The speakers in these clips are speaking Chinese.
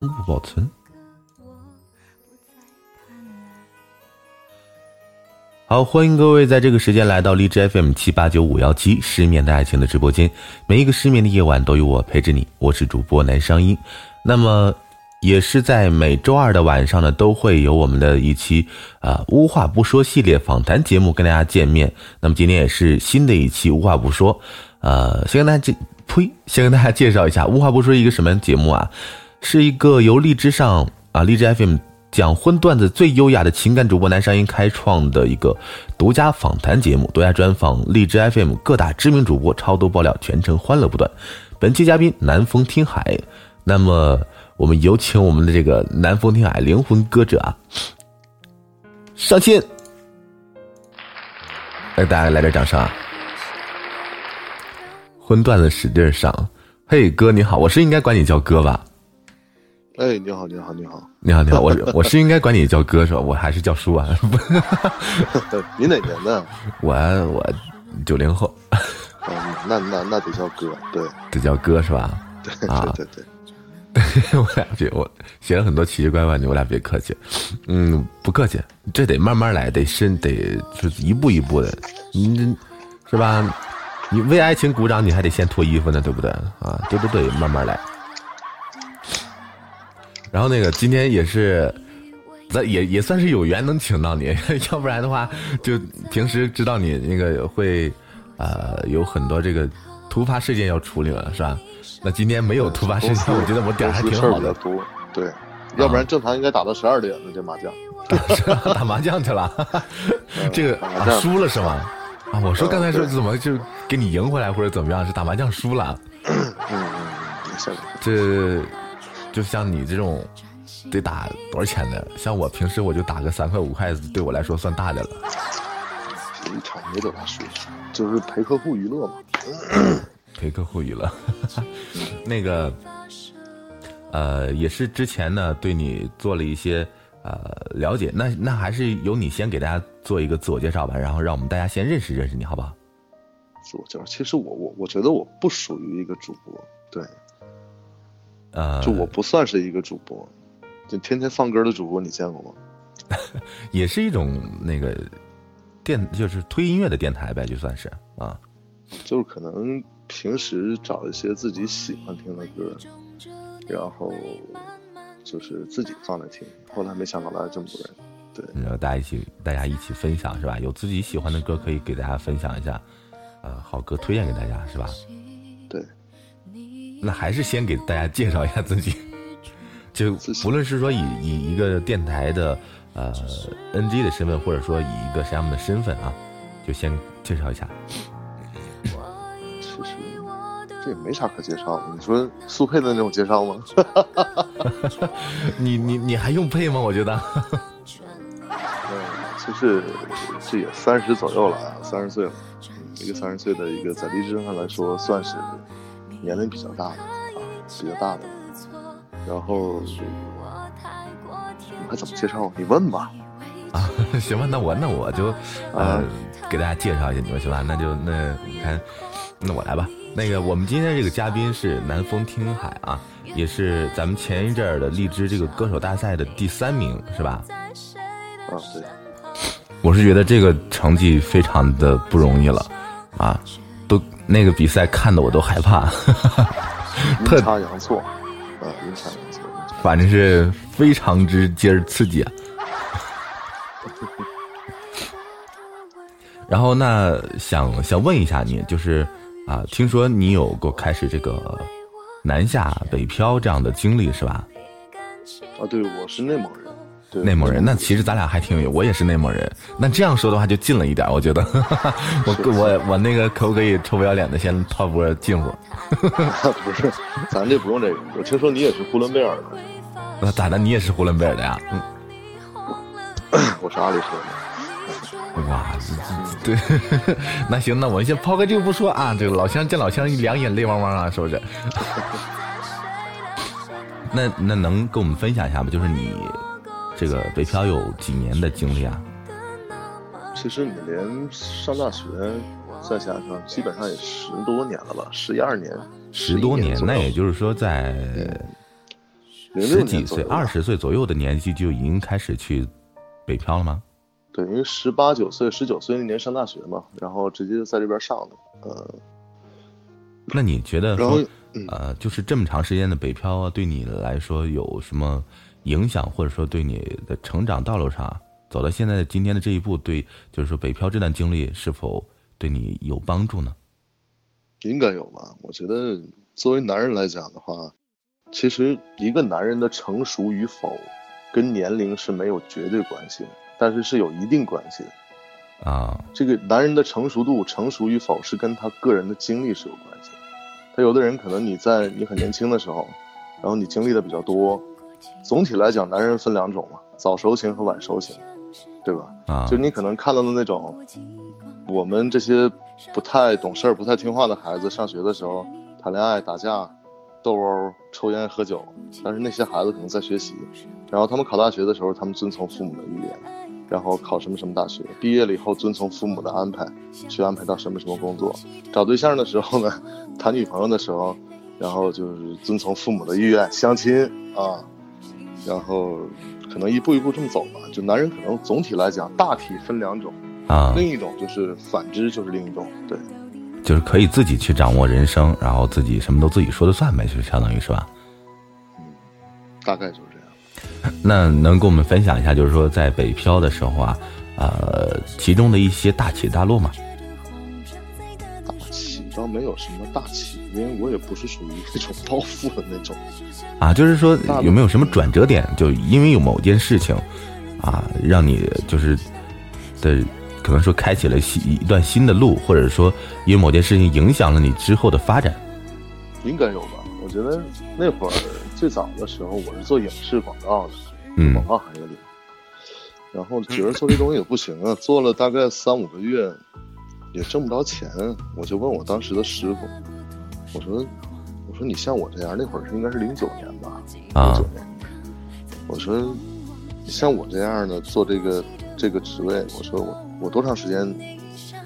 不保存。好，欢迎各位在这个时间来到荔枝 FM 七八九五幺七失眠的爱情的直播间。每一个失眠的夜晚都有我陪着你，我是主播南商英。那么，也是在每周二的晚上呢，都会有我们的一期啊无话不说系列访谈节目跟大家见面。那么今天也是新的一期无话不说，呃，先跟大家介，呸，先跟大家介绍一下无话不说一个什么节目啊？是一个由荔枝上啊荔枝 FM 讲荤段子最优雅的情感主播南商英开创的一个独家访谈节目，独家专访荔枝 FM 各大知名主播，超多爆料，全程欢乐不断。本期嘉宾南风听海，那么我们有请我们的这个南风听海灵魂歌者啊，上线，来大家来点掌声啊！荤段子使劲上，嘿哥你好，我是应该管你叫哥吧？哎，你好，你好，你好，你好，你好，我 我是应该管你叫哥是吧？我还是叫叔啊？你哪年的？我我九零后。嗯，那那那得叫哥，对，得叫哥是吧？对啊，对对我俩别我写了很多奇奇怪怪的，我俩别客气。嗯，不客气，这得慢慢来，得深得就是一步一步的，你是吧？你为爱情鼓掌，你还得先脱衣服呢，对不对？啊，对不对？慢慢来。然后那个今天也是，那也也算是有缘能请到你，要不然的话，就平时知道你那个会，呃，有很多这个突发事件要处理了，是吧？那今天没有突发事件，我觉得我点还挺好的。多，对，要不然正常应该打到十二点呢，这麻将。打麻将去了，这个输了是吗？啊，我说刚才说怎么就给你赢回来或者怎么样？是打麻将输了。嗯嗯，这。就像你这种，得打多少钱的？像我平时我就打个三块五块，对我来说算大的了。一场没多大输，就是陪客户娱乐嘛。陪客户娱乐，那个，呃，也是之前呢对你做了一些呃了解。那那还是由你先给大家做一个自我介绍吧，然后让我们大家先认识认识你，好不好？自我介绍，其实我我我觉得我不属于一个主播，对。呃，就我不算是一个主播，就天天放歌的主播，你见过吗？也是一种那个电，就是推音乐的电台呗，就算是啊。就是可能平时找一些自己喜欢听的歌，然后就是自己放着听。后来没想到来了这么多人，对，然后大家一起，大家一起分享是吧？有自己喜欢的歌可以给大家分享一下，呃，好歌推荐给大家是吧？对。那还是先给大家介绍一下自己，就不论是说以以一个电台的呃 NG 的身份，或者说以一个什么样的身份啊，就先介绍一下。其实这也没啥可介绍的，你说速配的那种介绍吗？你你你还用配吗？我觉得。嗯，就是这也三十左右了，三十岁了，一个三十岁的一个在励志上来说算是。年龄比较大的啊，比较大的，然后你还怎么介绍？你问吧。啊，行吧，那我那我就呃给大家介绍一下你们行吧？那就那你看，那我来吧。那个我们今天这个嘉宾是南风听海啊，也是咱们前一阵儿的荔枝这个歌手大赛的第三名，是吧？啊，对。我是觉得这个成绩非常的不容易了啊。都那个比赛看的我都害怕，阴差阳错，啊，阴差阳错，反正是非常之劲儿刺激啊。然后那想想问一下你，就是啊，听说你有过开始这个南下北漂这样的经历是吧？啊，对，我是内蒙人。内蒙人，那其实咱俩还挺有，我也是内蒙人。那这样说的话就近了一点，我觉得。我我我那个可不可以臭不要脸的先套波近乎？不是，咱这不用这个。我听说你也是呼伦贝尔的。那咋的？你也是呼伦贝尔的呀？嗯。我是阿里说的。哇，对。那行，那我们先抛开这个不说啊。这个老乡见老乡，两眼泪汪汪啊，是不是？那那能跟我们分享一下吗？就是你。这个北漂有几年的经历啊？其实你连上大学再加上，基本上也十多年了吧，十一二年。十多年，那也就是说，在十几岁、二十岁左右的年纪就已经开始去北漂了吗？对，因为十八九岁、十九岁那年上大学嘛，然后直接就在这边上的。呃，那你觉得说，呃，就是这么长时间的北漂啊，对你来说有什么影响，或者说对你的成长道路上走到现在的今天的这一步，对，就是说北漂这段经历是否对你有帮助呢？应该有吧。我觉得作为男人来讲的话，其实一个男人的成熟与否，跟年龄是没有绝对关系的。但是是有一定关系的，啊，这个男人的成熟度、成熟与否是跟他个人的经历是有关系的。他有的人可能你在你很年轻的时候，然后你经历的比较多。总体来讲，男人分两种嘛，早熟型和晚熟型，对吧？啊，就你可能看到的那种，我们这些不太懂事儿、不太听话的孩子，上学的时候谈恋爱、打架、斗殴、抽烟、喝酒，但是那些孩子可能在学习，然后他们考大学的时候，他们遵从父母的意愿。然后考什么什么大学，毕业了以后遵从父母的安排，去安排到什么什么工作。找对象的时候呢，谈女朋友的时候，然后就是遵从父母的意愿相亲啊，然后可能一步一步这么走吧。就男人可能总体来讲大体分两种啊，另一种就是反之就是另一种，对，就是可以自己去掌握人生，然后自己什么都自己说了算呗，就相当于是吧？嗯，大概就是这样。那能跟我们分享一下，就是说在北漂的时候啊，呃，其中的一些大起大落吗？没有什么大起，因为我也不是属于那种暴富的那种。啊，就是说有没有什么转折点？就因为有某件事情，啊，让你就是的，可能说开启了新一段新的路，或者说因为某件事情影响了你之后的发展。应该有吧？我觉得那会儿。最早的时候，我是做影视广告的，嗯广告行业里，然后觉得做这东西也不行啊，做了大概三五个月，也挣不着钱，我就问我当时的师傅，我说，我说你像我这样，那会儿是应该是零九年吧，零九年，我说，你像我这样的做这个这个职位，我说我我多长时间，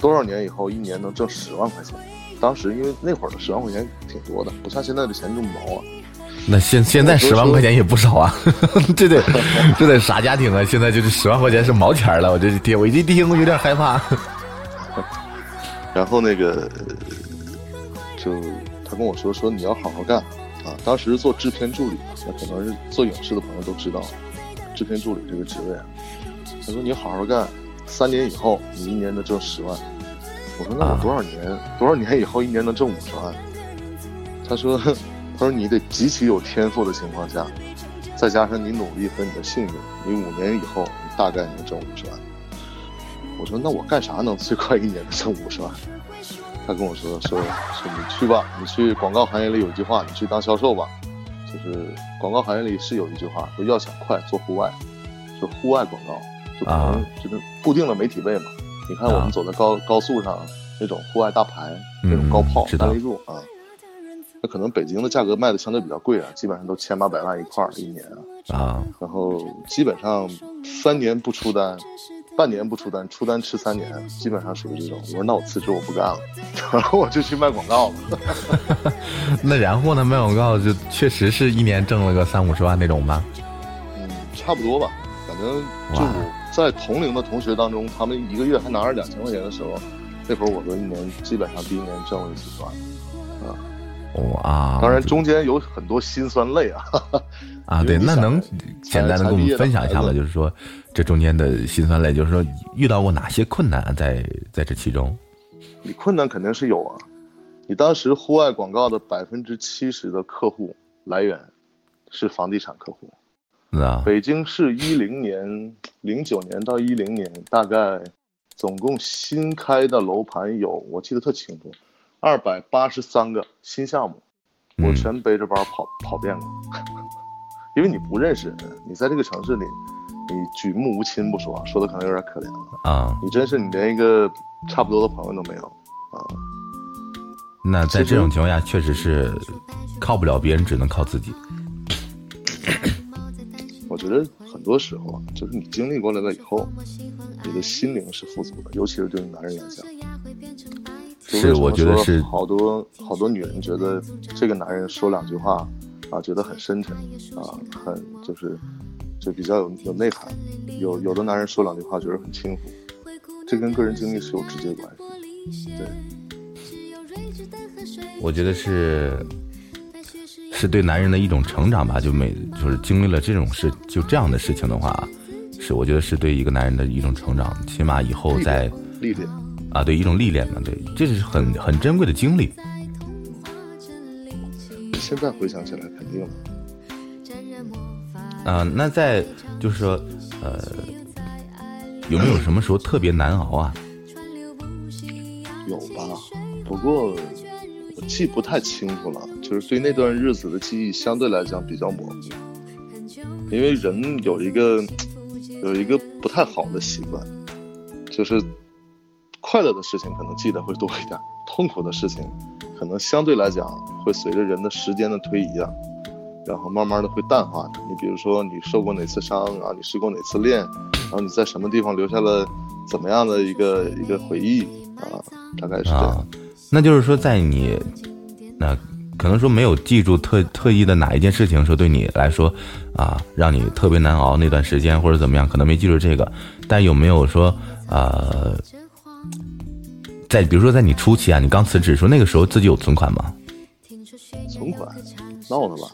多少年以后一年能挣十万块钱？当时因为那会儿的十万块钱挺多的，不像现在的钱这么毛啊。那现现在十万块钱也不少啊，这得这得啥家庭啊？现在就是十万块钱是毛钱了，我这听我一听有点害怕。然后那个就他跟我说说你要好好干啊，当时做制片助理，那可能是做影视的朋友都知道，制片助理这个职位。他说你好好干，三年以后你一年能挣十万。我说那我多少年多少年以后一年能挣五十万？他说。他说：“你得极其有天赋的情况下，再加上你努力和你的幸运，你五年以后你大概能挣五十万。”我说：“那我干啥能最快一年挣五十万？”他跟我说：“说说你去吧，你去广告行业里有一句话，你去当销售吧。就是广告行业里是有一句话，说要想快做户外，就户外广告，就可能就是固定的媒体位嘛。你看我们走在高高速上那种户外大牌，那种高炮三立柱啊。”那可能北京的价格卖的相对比较贵啊，基本上都千八百万一块儿一年啊，啊，然后基本上三年不出单，半年不出单，出单吃三年，基本上属于这种。我说那我辞职我不干了，然后我就去卖广告了。那然后呢，卖广告就确实是一年挣了个三五十万那种吧？嗯，差不多吧，反正就在同龄的同学当中，他们一个月还拿着两千块钱的时候，那会儿我的一年基本上第一年挣了几十万，啊。哇，当然中间有很多辛酸泪啊！啊，对，那能简单的跟我们分享一下吗？就是说，这中间的辛酸泪，就是说遇到过哪些困难在在这其中？你困难肯定是有啊！你当时户外广告的百分之七十的客户来源是房地产客户，啊，北京市一零年、零九年到一零年，大概总共新开的楼盘有，我记得特清楚。二百八十三个新项目，我全背着包跑跑遍了，因为你不认识人，你在这个城市里，你举目无亲不说，说的可能有点可怜了啊！你真是你连一个差不多的朋友都没有啊！那在这种情况下，确实是靠不了别人，只能靠自己。我觉得很多时候啊，就是你经历过来了以后，你的心灵是富足的，尤其是对于男人来讲。是，我觉得是好多好多女人觉得这个男人说两句话，啊，啊，觉得很深沉啊，很就是就比较有有内涵。有有的男人说两句话觉得很轻浮，这跟个人经历是有直接关系。对，我觉得是是对男人的一种成长吧。就每就是经历了这种事，就这样的事情的话，是我觉得是对一个男人的一种成长，起码以后在历练啊，对一种历练嘛，对，这是很很珍贵的经历。现在回想起来，肯定。啊，那在就是说，呃，有没有什么时候特别难熬啊？有吧，不过我记不太清楚了，就是对那段日子的记忆相对来讲比较模糊，因为人有一个有一个不太好的习惯，就是快乐的事情可能记得会多一点，痛苦的事情可能相对来讲会随着人的时间的推移啊。然后慢慢的会淡化的。你比如说，你受过哪次伤然后？你试过哪次恋？然后你在什么地方留下了怎么样的一个一个回忆啊？大概是这样。那就是说，在你那可能说没有记住特特意的哪一件事情，说对你来说啊，让你特别难熬那段时间或者怎么样，可能没记住这个。但有没有说呃，在比如说在你初期啊，你刚辞职说那个时候自己有存款吗？存款？闹的吧？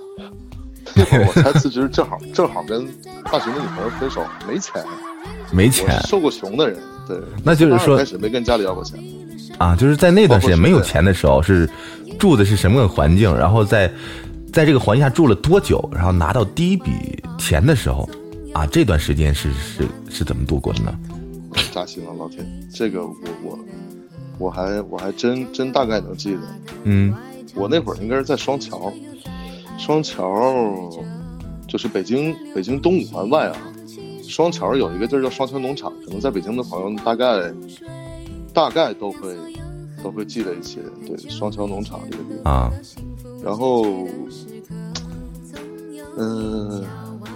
那会儿我才辞职，正好正好跟大学的女朋友分手，没钱，没钱，受过穷的人，对，那就是说开始没跟家里要过钱，啊，就是在那段时间没有钱的时候，是住的是什么个环境？然后在在这个环境下住了多久？然后拿到第一笔钱的时候，啊，这段时间是是是怎么度过的呢？扎心了，老铁，这个我我我还我还真真大概能记得，嗯，我那会儿应该是在双桥。双桥就是北京北京东五环外啊，双桥有一个地儿叫双桥农场，可能在北京的朋友大概大概都会都会记得一些，对，双桥农场这个地方啊。然后，嗯，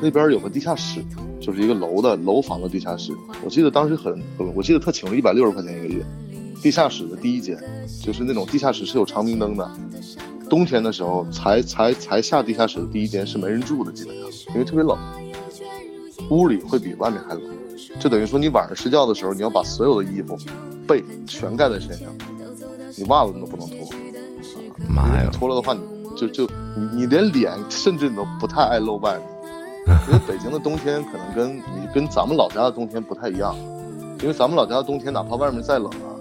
那边有个地下室，就是一个楼的楼房的地下室。我记得当时很很，我记得特请了一百六十块钱一个月，地下室的第一间，就是那种地下室是有长明灯的。冬天的时候才才才下地下室的第一间是没人住的，基本上因为特别冷，屋里会比外面还冷，就等于说你晚上睡觉的时候你要把所有的衣服、被全盖在身上，你袜子你都不能脱。妈呀！脱了的话，你就就你你连脸甚至你都不太爱露外面，因为北京的冬天可能跟你跟咱们老家的冬天不太一样，因为咱们老家的冬天哪怕外面再冷啊，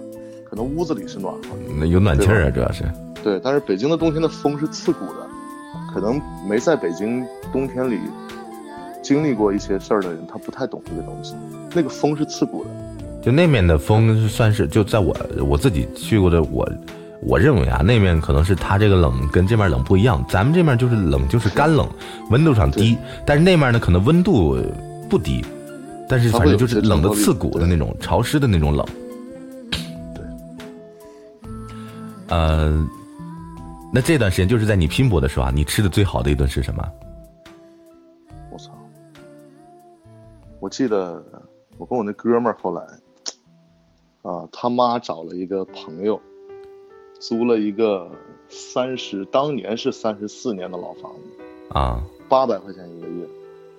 可能屋子里是暖和，那有暖气啊，主要是。对，但是北京的冬天的风是刺骨的，可能没在北京冬天里经历过一些事儿的人，他不太懂这个东西。那个风是刺骨的，就那面的风算是就在我我自己去过的，我我认为啊，那面可能是它这个冷跟这面冷不一样。咱们这面就是冷，就是干冷，温度上低，但是那面呢可能温度不低，但是反正就是冷的刺骨的那种潮湿的那种冷。对，呃。那这段时间就是在你拼搏的时候啊，你吃的最好的一顿是什么？我操！我记得我跟我那哥们儿后来，啊，他妈找了一个朋友，租了一个三十，当年是三十四年的老房子啊，八百块钱一个月，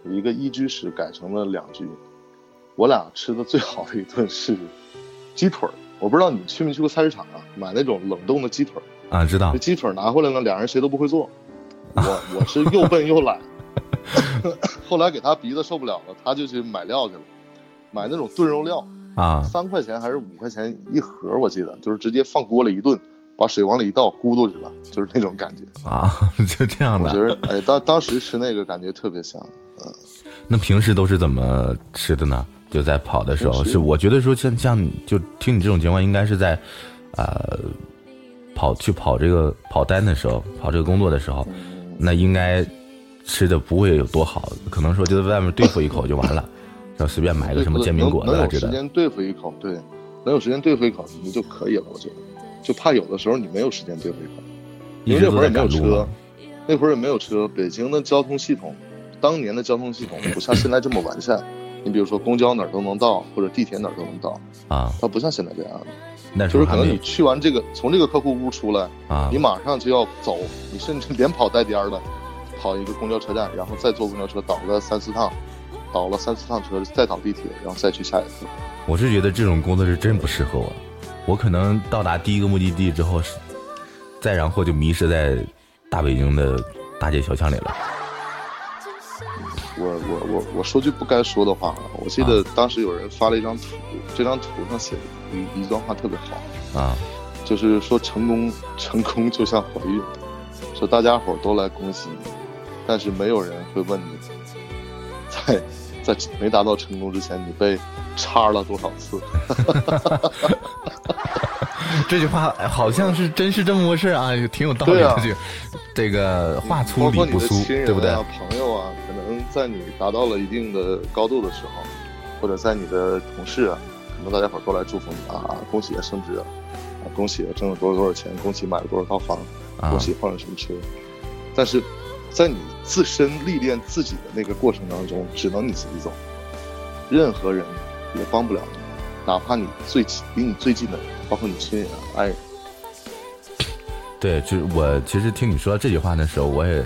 一个一居室改成了两居。我俩吃的最好的一顿是鸡腿儿，我不知道你去没去过菜市场啊，买那种冷冻的鸡腿儿。啊，知道。这鸡腿拿回来了，俩人谁都不会做。我我是又笨又懒。后来给他鼻子受不了了，他就去买料去了，买那种炖肉料啊，三块钱还是五块钱一盒，我记得就是直接放锅里一炖，把水往里一倒，咕嘟去了，就是那种感觉啊，就这样的。我觉得哎，当当时吃那个感觉特别香。嗯，那平时都是怎么吃的呢？就在跑的时候，是我觉得说像像就听你这种情况，应该是在，呃。跑去跑这个跑单的时候，跑这个工作的时候，那应该吃的不会有多好，可能说就在外面对付一口就完了，要随便买个什么煎饼果子能有时间对付一口，对，能有时间对付一口你就可以了。我觉得，就怕有的时候你没有时间对付一口，因为那会儿也没有车，那会儿也没有车。北京的交通系统，当年的交通系统不像现在这么完善。你比如说公交哪儿都能到，或者地铁哪儿都能到啊，它不像现在这样的。就是可能你去完这个，从这个客户屋出来啊，你马上就要走，你甚至连跑带颠的，跑一个公交车站，然后再坐公交车倒个三四趟，倒了三四趟车，再倒地铁，然后再去下一个。我是觉得这种工作是真不适合我，我可能到达第一个目的地之后，再然后就迷失在大北京的大街小巷里了。我我我我说句不该说的话啊，我记得当时有人发了一张图，这张图上写的一一段话特别好啊，就是说成功成功就像怀孕，说大家伙都来恭喜你，但是没有人会问你，在在没达到成功之前，你被插了多少次。这句话好像是真是这么回事啊，挺有道理的。这这个话粗理不粗，对不对？朋友在你达到了一定的高度的时候，或者在你的同事啊，可能大家伙都来祝福你啊，恭喜升职啊，恭喜挣了多少多少钱，恭喜买了多少套房，恭喜换了什么车。但是，在你自身历练自己的那个过程当中，只能你自己走，任何人也帮不了你，哪怕你最离你最近的人。包括你亲人、爱人，对，就是我。其实听你说这句话的时候，我也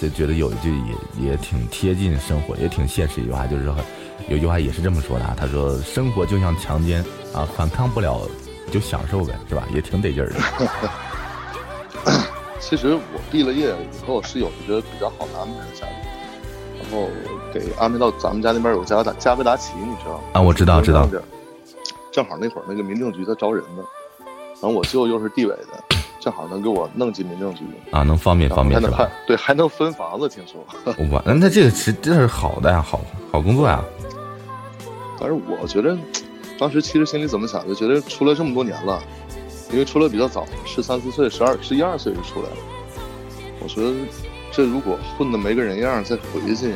就觉得有一句也也挺贴近生活，也挺现实一句话，就是说有句话也是这么说的啊。他说：“生活就像强奸啊，反抗不了就享受呗，是吧？”也挺得劲儿的。其实我毕了业以后是有一个比较好的安排的家庭，然后给安排到咱们家那边有加达加菲达奇，你知道吗？啊，我知道，知道。正好那会儿那个民政局在招人呢，然后我舅又是地委的，正好能给我弄进民政局啊，能方便方便是吧？对，还能分房子，听说。我那那这个是这是好的呀，好好工作呀。但是我觉得，当时其实心里怎么想，就觉得出来这么多年了，因为出来比较早，十三四岁、十二、十一二岁就出来了。我觉得，这如果混的没个人样，再回去，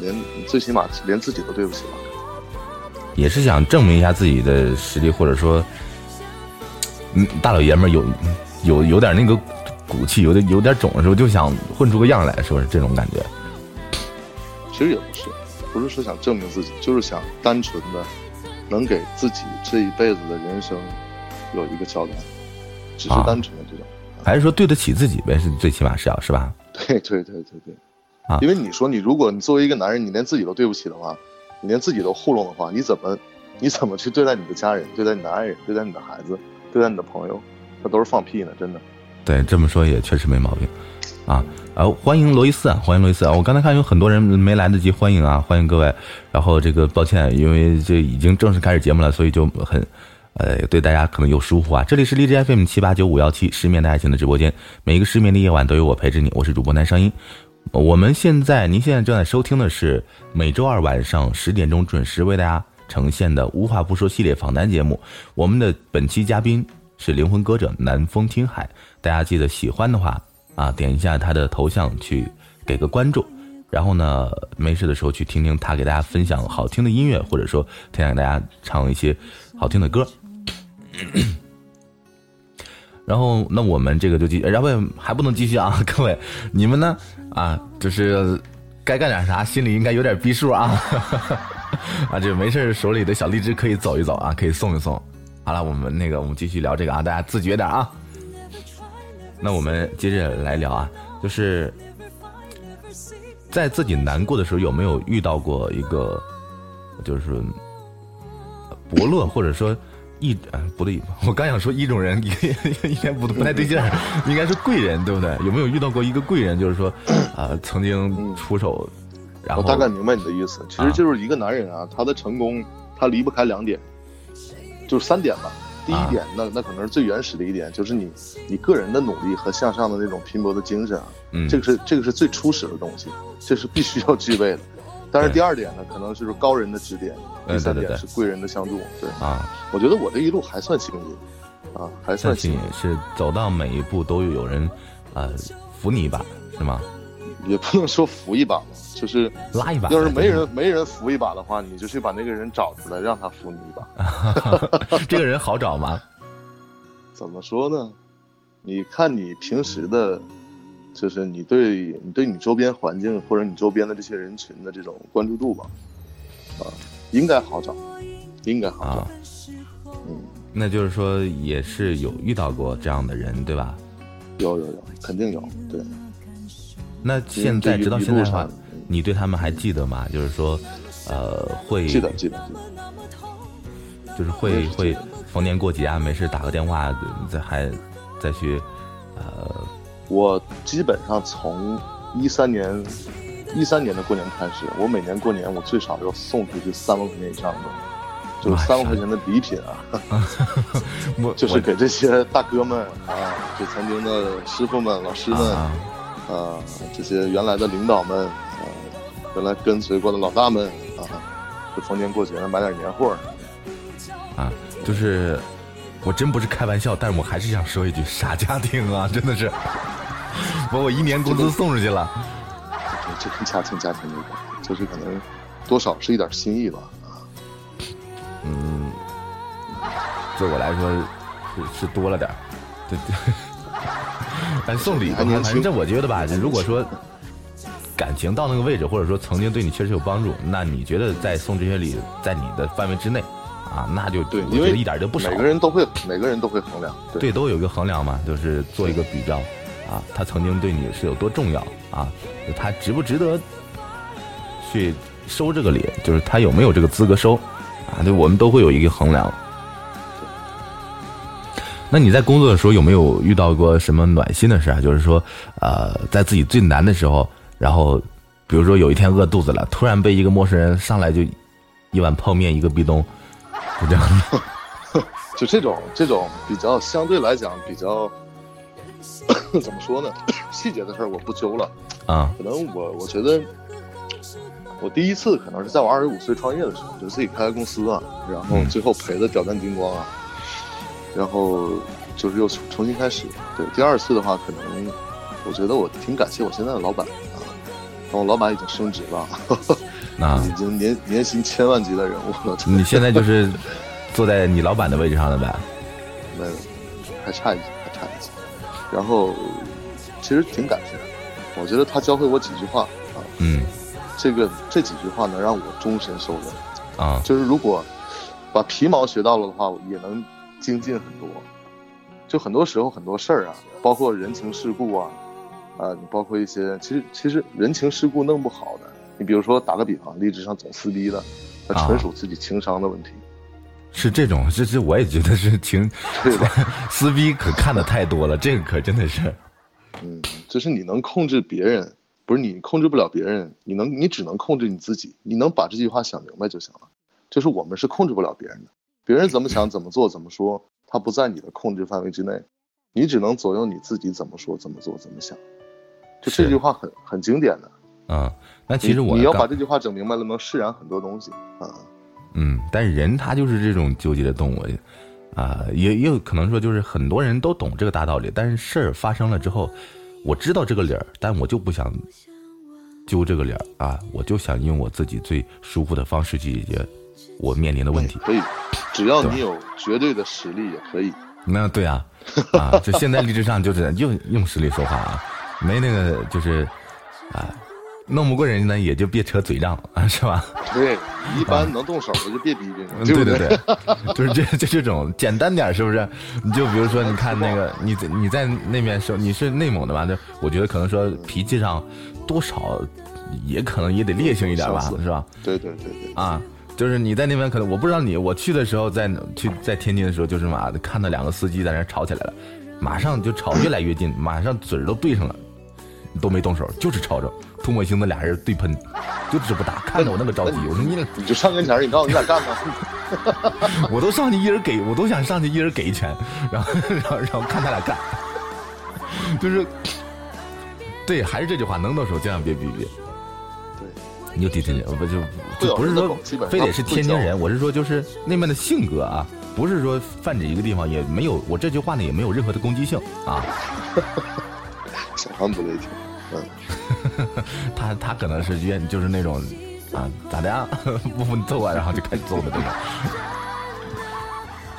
连最起码连自己都对不起吧。也是想证明一下自己的实力，或者说，嗯，大老爷们儿有有有点那个骨气，有点有点肿的时候，就想混出个样来，是不是这种感觉？其实也不是，不是说想证明自己，就是想单纯的能给自己这一辈子的人生有一个交代，只是单纯的这种，还是说对得起自己呗？是最起码是要是吧？对对对对对，啊，因为你说你如果你作为一个男人，你连自己都对不起的话。你连自己都糊弄的话，你怎么，你怎么去对待你的家人，对待你的爱人，对待你的孩子，对待你的朋友？那都是放屁呢，真的。对，这么说也确实没毛病，啊，啊，欢迎罗伊斯啊，欢迎罗伊斯啊！我刚才看有很多人没来得及欢迎啊，欢迎各位。然后这个抱歉，因为这已经正式开始节目了，所以就很，呃，对大家可能有疏忽啊。这里是荔枝 FM 七八九五幺七失眠的爱情的直播间，每一个失眠的夜晚都有我陪着你，我是主播男声音。我们现在，您现在正在收听的是每周二晚上十点钟准时为大家呈现的《无话不说》系列访谈节目。我们的本期嘉宾是灵魂歌者南风听海，大家记得喜欢的话啊，点一下他的头像去给个关注，然后呢，没事的时候去听听他给大家分享好听的音乐，或者说听听大家唱一些好听的歌。然后，那我们这个就继续，然后还不能继续啊，各位，你们呢？啊，就是该干点啥，心里应该有点逼数啊。啊，就没事手里的小荔枝可以走一走啊，可以送一送。好了，我们那个，我们继续聊这个啊，大家自觉点啊。那我们接着来聊啊，就是在自己难过的时候，有没有遇到过一个，就是伯乐，或者说？一啊不对，我刚想说一种人，应该不不太对劲儿，应该是贵人，对不对？有没有遇到过一个贵人，就是说，啊，曾经出手，然后我大概明白你的意思，其实就是一个男人啊，他的成功他离不开两点，就是三点吧。第一点，那那可能是最原始的一点，就是你你个人的努力和向上的那种拼搏的精神啊，嗯，这个是这个是最初始的东西，这是必须要具备的。但是第二点呢，可能就是高人的指点；第三点是贵人的相助。对啊，我觉得我这一路还算幸运，啊，还算幸运，是走到每一步都有人，呃，扶你一把，是吗？也不能说扶一把吧，就是拉一把。要是没人没人扶一把的话，你就去把那个人找出来，让他扶你一把。这个人好找吗？怎么说呢？你看你平时的。就是你对你对你周边环境或者你周边的这些人群的这种关注度吧，啊，应该好找，应该好找，嗯，那就是说也是有遇到过这样的人，对吧？有有有，肯定有，对。那现在直到现在的话，你对他们还记得吗？就是说，呃，会记得记得记得，就是会会逢年过节啊，没事打个电话，再还再去，呃，我基本上从一三年一三年的过年开始，我每年过年我最少要送出去三万块钱以上的。就是三万块钱的礼品啊，就是给这些大哥们啊，就曾经的师傅们、老师们啊，这些原来的领导们啊，原来跟随过的老大们啊，就逢年过节的买点年货啊，就是我真不是开玩笑，但是我还是想说一句，傻家庭啊，真的是把我一年工资送出去了，这跟家庭家庭有关，就是可能多少是一点心意吧。嗯，对我来说是是多了点儿，对对。但送礼，反正我觉得吧，如果说感情到那个位置，或者说曾经对你确实有帮助，那你觉得在送这些礼，在你的范围之内啊，那就对，我觉得一点都不少。每个人都会，每个人都会衡量，对，都有一个衡量嘛，就是做一个比较啊，他曾经对你是有多重要啊，他值不值得去收这个礼，就是他有没有这个资格收。啊，对，我们都会有一个衡量。那你在工作的时候有没有遇到过什么暖心的事啊？就是说，呃，在自己最难的时候，然后，比如说有一天饿肚子了，突然被一个陌生人上来就一碗泡面，一个壁咚，就这样。就这种这种比较相对来讲比较 怎么说呢？细节的事儿我不揪了啊。可能我我觉得。我第一次可能是在我二十五岁创业的时候，就自己开公司啊，然后最后赔的掉蛋精光啊，然后就是又重新开始。对，第二次的话，可能我觉得我挺感谢我现在的老板啊，我老板已经升职了，啊，已经年年薪千万级的人物了。你现在就是 坐在你老板的位置上了呗？没有，还差一级，还差一级。然后其实挺感谢，我觉得他教会我几句话啊，嗯。这个这几句话能让我终身受用，啊，就是如果把皮毛学到了的话，也能精进很多。就很多时候很多事儿啊，包括人情世故啊，啊，你包括一些其实其实人情世故弄不好的，你比如说打个比方，励志上总撕逼的，那纯属自己情商的问题。是这种，这这我也觉得是情，对 吧撕逼可看的太多了，这个可真的是，嗯，就是你能控制别人。不是你控制不了别人，你能你只能控制你自己。你能把这句话想明白就行了。就是我们是控制不了别人的，别人怎么想、怎么做、怎么说，他不在你的控制范围之内，你只能左右你自己怎么说、怎么做、怎么想。就这句话很很经典的。嗯，那其实我你要把这句话整明白了，能释然很多东西。啊，嗯，但是人他就是这种纠结的动物，啊，也也有可能说就是很多人都懂这个大道理，但是事儿发生了之后。我知道这个理儿，但我就不想揪这个理儿啊！我就想用我自己最舒服的方式去解决我面临的问题。可以，只要你有绝对的实力也可以。那对啊，啊，就现在励志上就是 用用实力说话啊，没那个就是啊。弄不过人家呢，也就别扯嘴仗啊，是吧？对，一般能动手的就别逼逼。对对对，就是这就这种简单点，是不是？你就比如说，你看那个，你你在那边说你是内蒙的吧？就我觉得可能说脾气上多少也可能也得烈性一点吧，是吧？对对对对。啊，就是你在那边可能我不知道你，我去的时候在去在天津的时候就是嘛，看到两个司机在那吵起来了，马上就吵越来越近，马上嘴都对上了。都没动手，就是吵着，涂抹星子俩人对喷，就是不打，看着我那么着急，我说你俩你就上跟前你告诉你俩干吧？我都上去一人给，我都想上去一人给一拳，然后然后然后看他俩干，就是，对，还是这句话，能动手尽量别逼逼。对，你就天津，不就就不是说非得是天津人，我是说就是那边的性格啊，不是说泛指一个地方，也没有我这句话呢也没有任何的攻击性啊。小韩不累挺，嗯，他他可能是愿就是那种啊咋的呀，不服你揍啊，然后就开始揍的那种，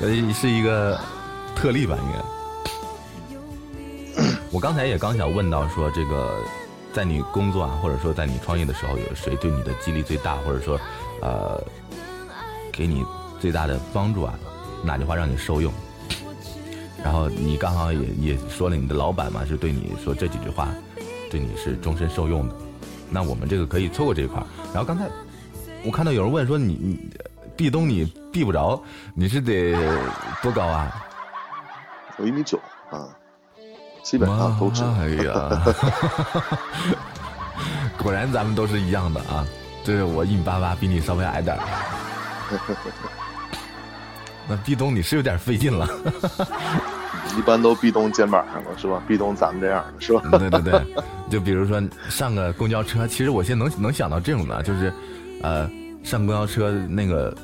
呃是一个特例吧应该。我刚才也刚想问到说这个，在你工作啊，或者说在你创业的时候，有谁对你的激励最大，或者说呃给你最大的帮助啊？哪句话让你受用？然后你刚好也也说了你的老板嘛，是对你说这几句话，对你是终身受用的。那我们这个可以错过这一块。然后刚才我看到有人问说你你壁咚你避不着，你是得多高啊？我一米九啊，基本上都直。哎呀，果然咱们都是一样的啊！对，我一米八八，比你稍微矮点儿。那壁咚你是有点费劲了。一般都壁咚肩膀上了是吧？壁咚咱们这样的是吧？对对对，就比如说上个公交车，其实我现在能能想到这种的，就是，呃，上公交车那个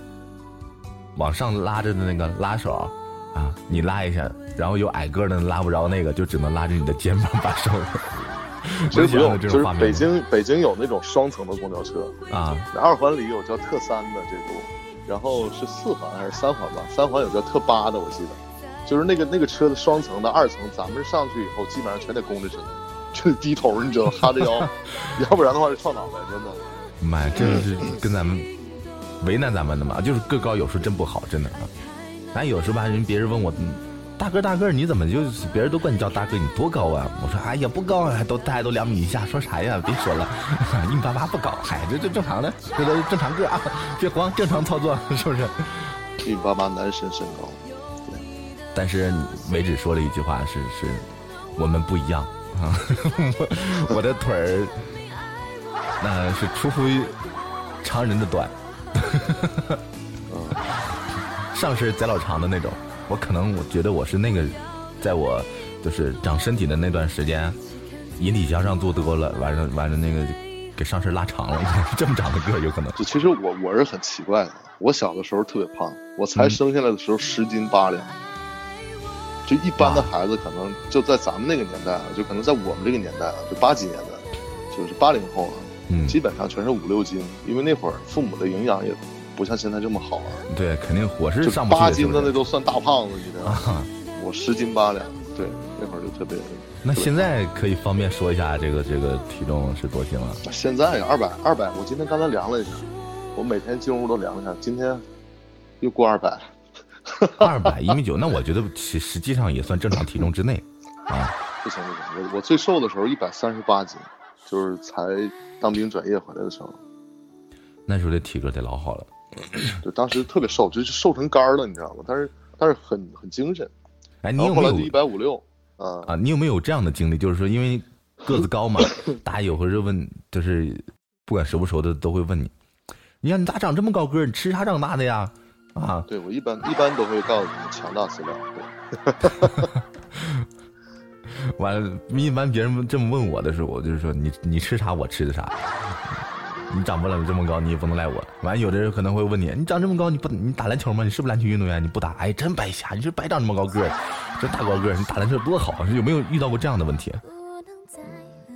往上拉着的那个拉手啊，你拉一下，然后有矮个的拉不着那个，就只能拉着你的肩膀把手。其实不用，就是北京北京有那种双层的公交车啊，二环里有叫特三的这路，然后是四环还是三环吧？三环有叫特八的，我记得。就是那个那个车的双层的二层，咱们上去以后基本上全得弓着身，就得低头，你知道，哈着腰，要不然的话就撞脑袋，真的。妈呀，这是跟咱们为难咱们的嘛？就是个高有时候真不好，真的啊。咱有时候吧，人别人问我，大哥大个，你怎么就别人都管你叫大哥，你多高啊？我说哎呀不高啊，都大家都两米以下，说啥呀？别说了，一米八八不高，嗨，这这正常的，这都正常个啊，别慌，正常操作是不是？一米八八男神身高。但是为止说了一句话，是是，我们不一样啊，我 我的腿儿那是出乎常人的短，上身贼老长的那种。我可能我觉得我是那个，在我就是长身体的那段时间，引体向上做多了，完了完了那个给上身拉长了，这么长的个有可能。就其实我我是很奇怪的，我小的时候特别胖，我才生下来的时候十斤八两。就一般的孩子可能就在咱们那个年代啊，就可能在我们这个年代啊，就八几年的，就是八零后啊，嗯，基本上全是五六斤，因为那会儿父母的营养也不像现在这么好啊。对，肯定我是上八斤的那都算大胖子，你知道吗？我十斤八两，对，那会儿就特别。那现在可以方便说一下这个这个体重是多轻了？现在二百二百，我今天刚才量了一下，我每天进屋都量了一下，今天又过二百。二百一米九，那我觉得实实际上也算正常体重之内，啊，不行不行，我我最瘦的时候一百三十八斤，就是才当兵转业回来的时候，那时候的体格得老好了，就当时特别瘦，就是瘦成干了，你知道吗？但是但是很很精神，哎，你有没有一百五六？啊啊，你有没有这样的经历？就是说，因为个子高嘛，大家有会儿问，就是不管熟不熟的都会问你，你看你咋长这么高个？你吃啥长大的呀？啊，对我一般一般都会告诉你强大饲料。对 完了，一般别人这么问我的时候，我就是说你你吃啥我吃的啥。你长不了这么高，你也不能赖我。完，有的人可能会问你，你长这么高，你不你打篮球吗？你是不是篮球运动员？你不打？哎，真白瞎！你是白长这么高个儿，这大高个儿，你打篮球多好。有没有遇到过这样的问题？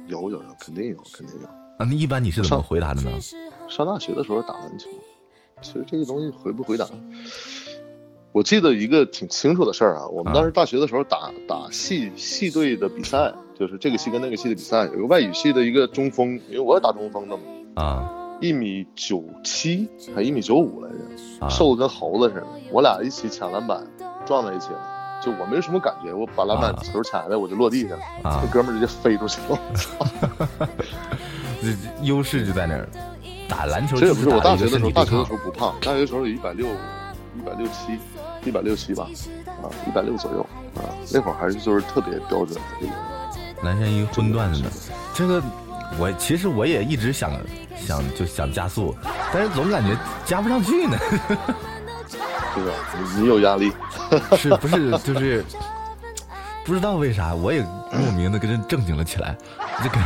有有有，肯定有，肯定有。啊，那一般你是怎么回答的呢？上大学的时候打篮球。其实这个东西回不回答，我记得一个挺清楚的事儿啊。我们当时大学的时候打打系系队的比赛，就是这个系跟那个系的比赛，有个外语系的一个中锋，因为我也打中锋的嘛，啊，一米九七还一米九五来着，瘦的跟猴子似的。我俩一起抢篮板，撞在一起了，就我没什么感觉，我把篮板球抢下来我就落地上了，这哥们儿直接飞出去了。这优势就在那儿。打篮球，这也不是我大学的时候，大学的时候不胖，大学的时候有一百六，一百六七，一百六七吧，啊，一百六左右，啊，那会儿还是就是特别标准的这个。南山一荤段子呢，这个我其实我也一直想想就想加速，但是总感觉加不上去呢。是吧？你你有压力？是不是就是不知道为啥，我也莫名的跟着正经了起来，这个。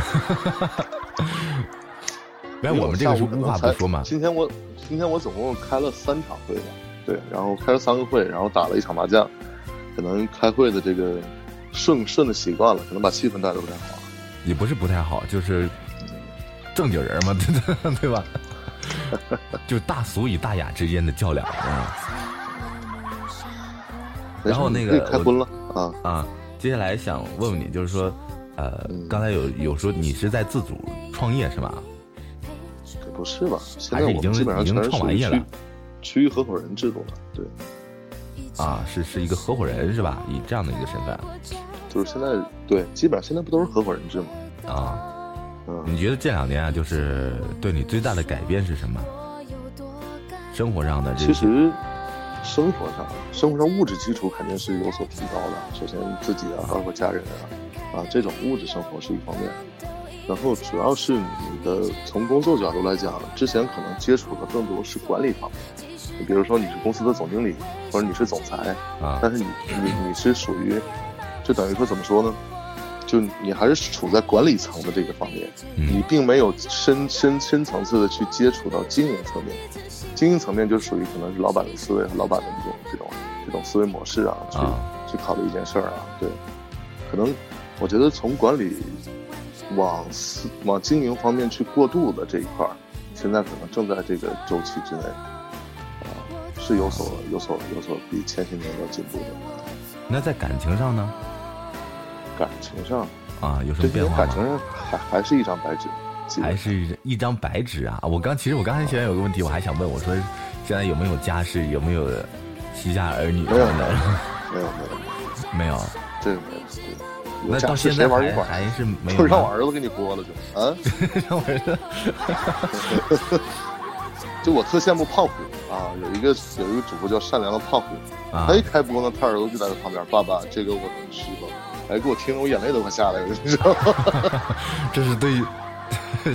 来，我们这个是无话不说嘛。今天我今天我总共开了三场会吧，对，然后开了三个会，然后打了一场麻将，可能开会的这个顺顺的习惯了，可能把气氛带的不太好。也不是不太好，就是正经人嘛，对 对吧？就大俗与大雅之间的较量啊。然后那个开荤了啊啊！接下来想问问你，就是说，呃，刚才有有说你是在自主创业是吧？不是吧？现在我们基本上全是属于区区域合伙人制度了。对，啊，是是一个合伙人是吧？以这样的一个身份，就是现在对，基本上现在不都是合伙人制吗？啊，嗯，你觉得这两年啊，就是对你最大的改变是什么？生活上的这其实生活上，生活上物质基础肯定是有所提高的。首先自己啊，包括家人啊，啊，这种物质生活是一方面。然后主要是你的从工作角度来讲，之前可能接触的更多是管理方面。你比如说你是公司的总经理，或者你是总裁，啊但是你你你是属于，就等于说怎么说呢？就你还是处在管理层的这个方面，你嗯并没有深深深层次的去接触到经营层面。经营层面就属于可能是老板的思维和老板的这种这种这种思维模式啊，去、啊去考虑一件事儿啊。对，可能我觉得从管理往思往经营方面去过渡的这一块儿，现在可能正在这个周期之内，啊、是有所有所有所比前些年要进步的。那在感情上呢？感情上，啊，有什这么变化吗？感情上还还是一张白纸，还是一张白纸啊！我刚其实我刚才现在有个问题，我还想问，我说现在有没有家室，有没有膝下儿女什没有么的？没有没有没有，没有。这个 没有。对有那到现在还玩一会儿？还是没有就。让我儿子给你播了就啊！让我儿子就我特羡慕胖虎啊，有一个有一个主播叫善良的胖虎，啊他一开播呢，他儿子就在他旁边，爸爸，这个我能吃吗？哎，给我听，我眼泪都快下来了，你知道吗？这是对，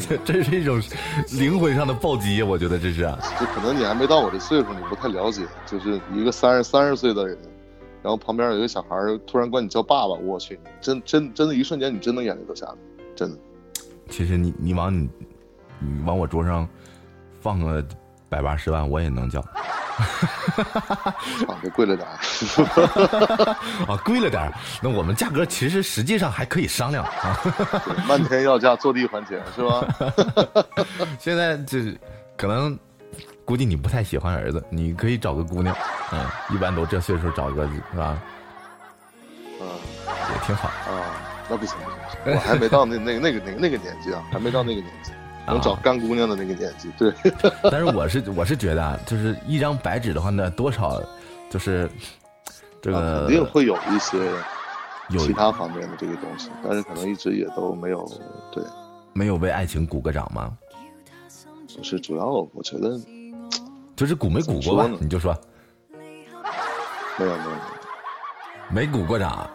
这 这是一种灵魂上的暴击，我觉得这是啊。就可能你还没到我这岁数，你不太了解，就是一个三十三十岁的人，然后旁边有一个小孩突然管你叫爸爸，我去，真真真的，一瞬间你真的眼泪都下来，真的。其实你你往你你往我桌上放个百八十万，我也能叫啊，这 贵了点儿，啊，贵了点儿。那我们价格其实实际上还可以商量啊。漫天要价，坐地还钱，是吧？现在就是可能估计你不太喜欢儿子，你可以找个姑娘，嗯，一般都这岁数找个是吧，嗯也挺好。啊，那不行不行不行，我还没到那那那个那个那个年纪啊，还没到那个年纪，能找干姑娘的那个年纪。对，但是我是我是觉得啊，就是一张白纸的话呢，多少就是这啊个肯定会有一些有其他方面的这个东西，但是可能一直也都没有。对，没有为爱情鼓个掌吗？就是主要我觉得 就是鼓没鼓过吧？你就说没有没有没有。没鼓过掌。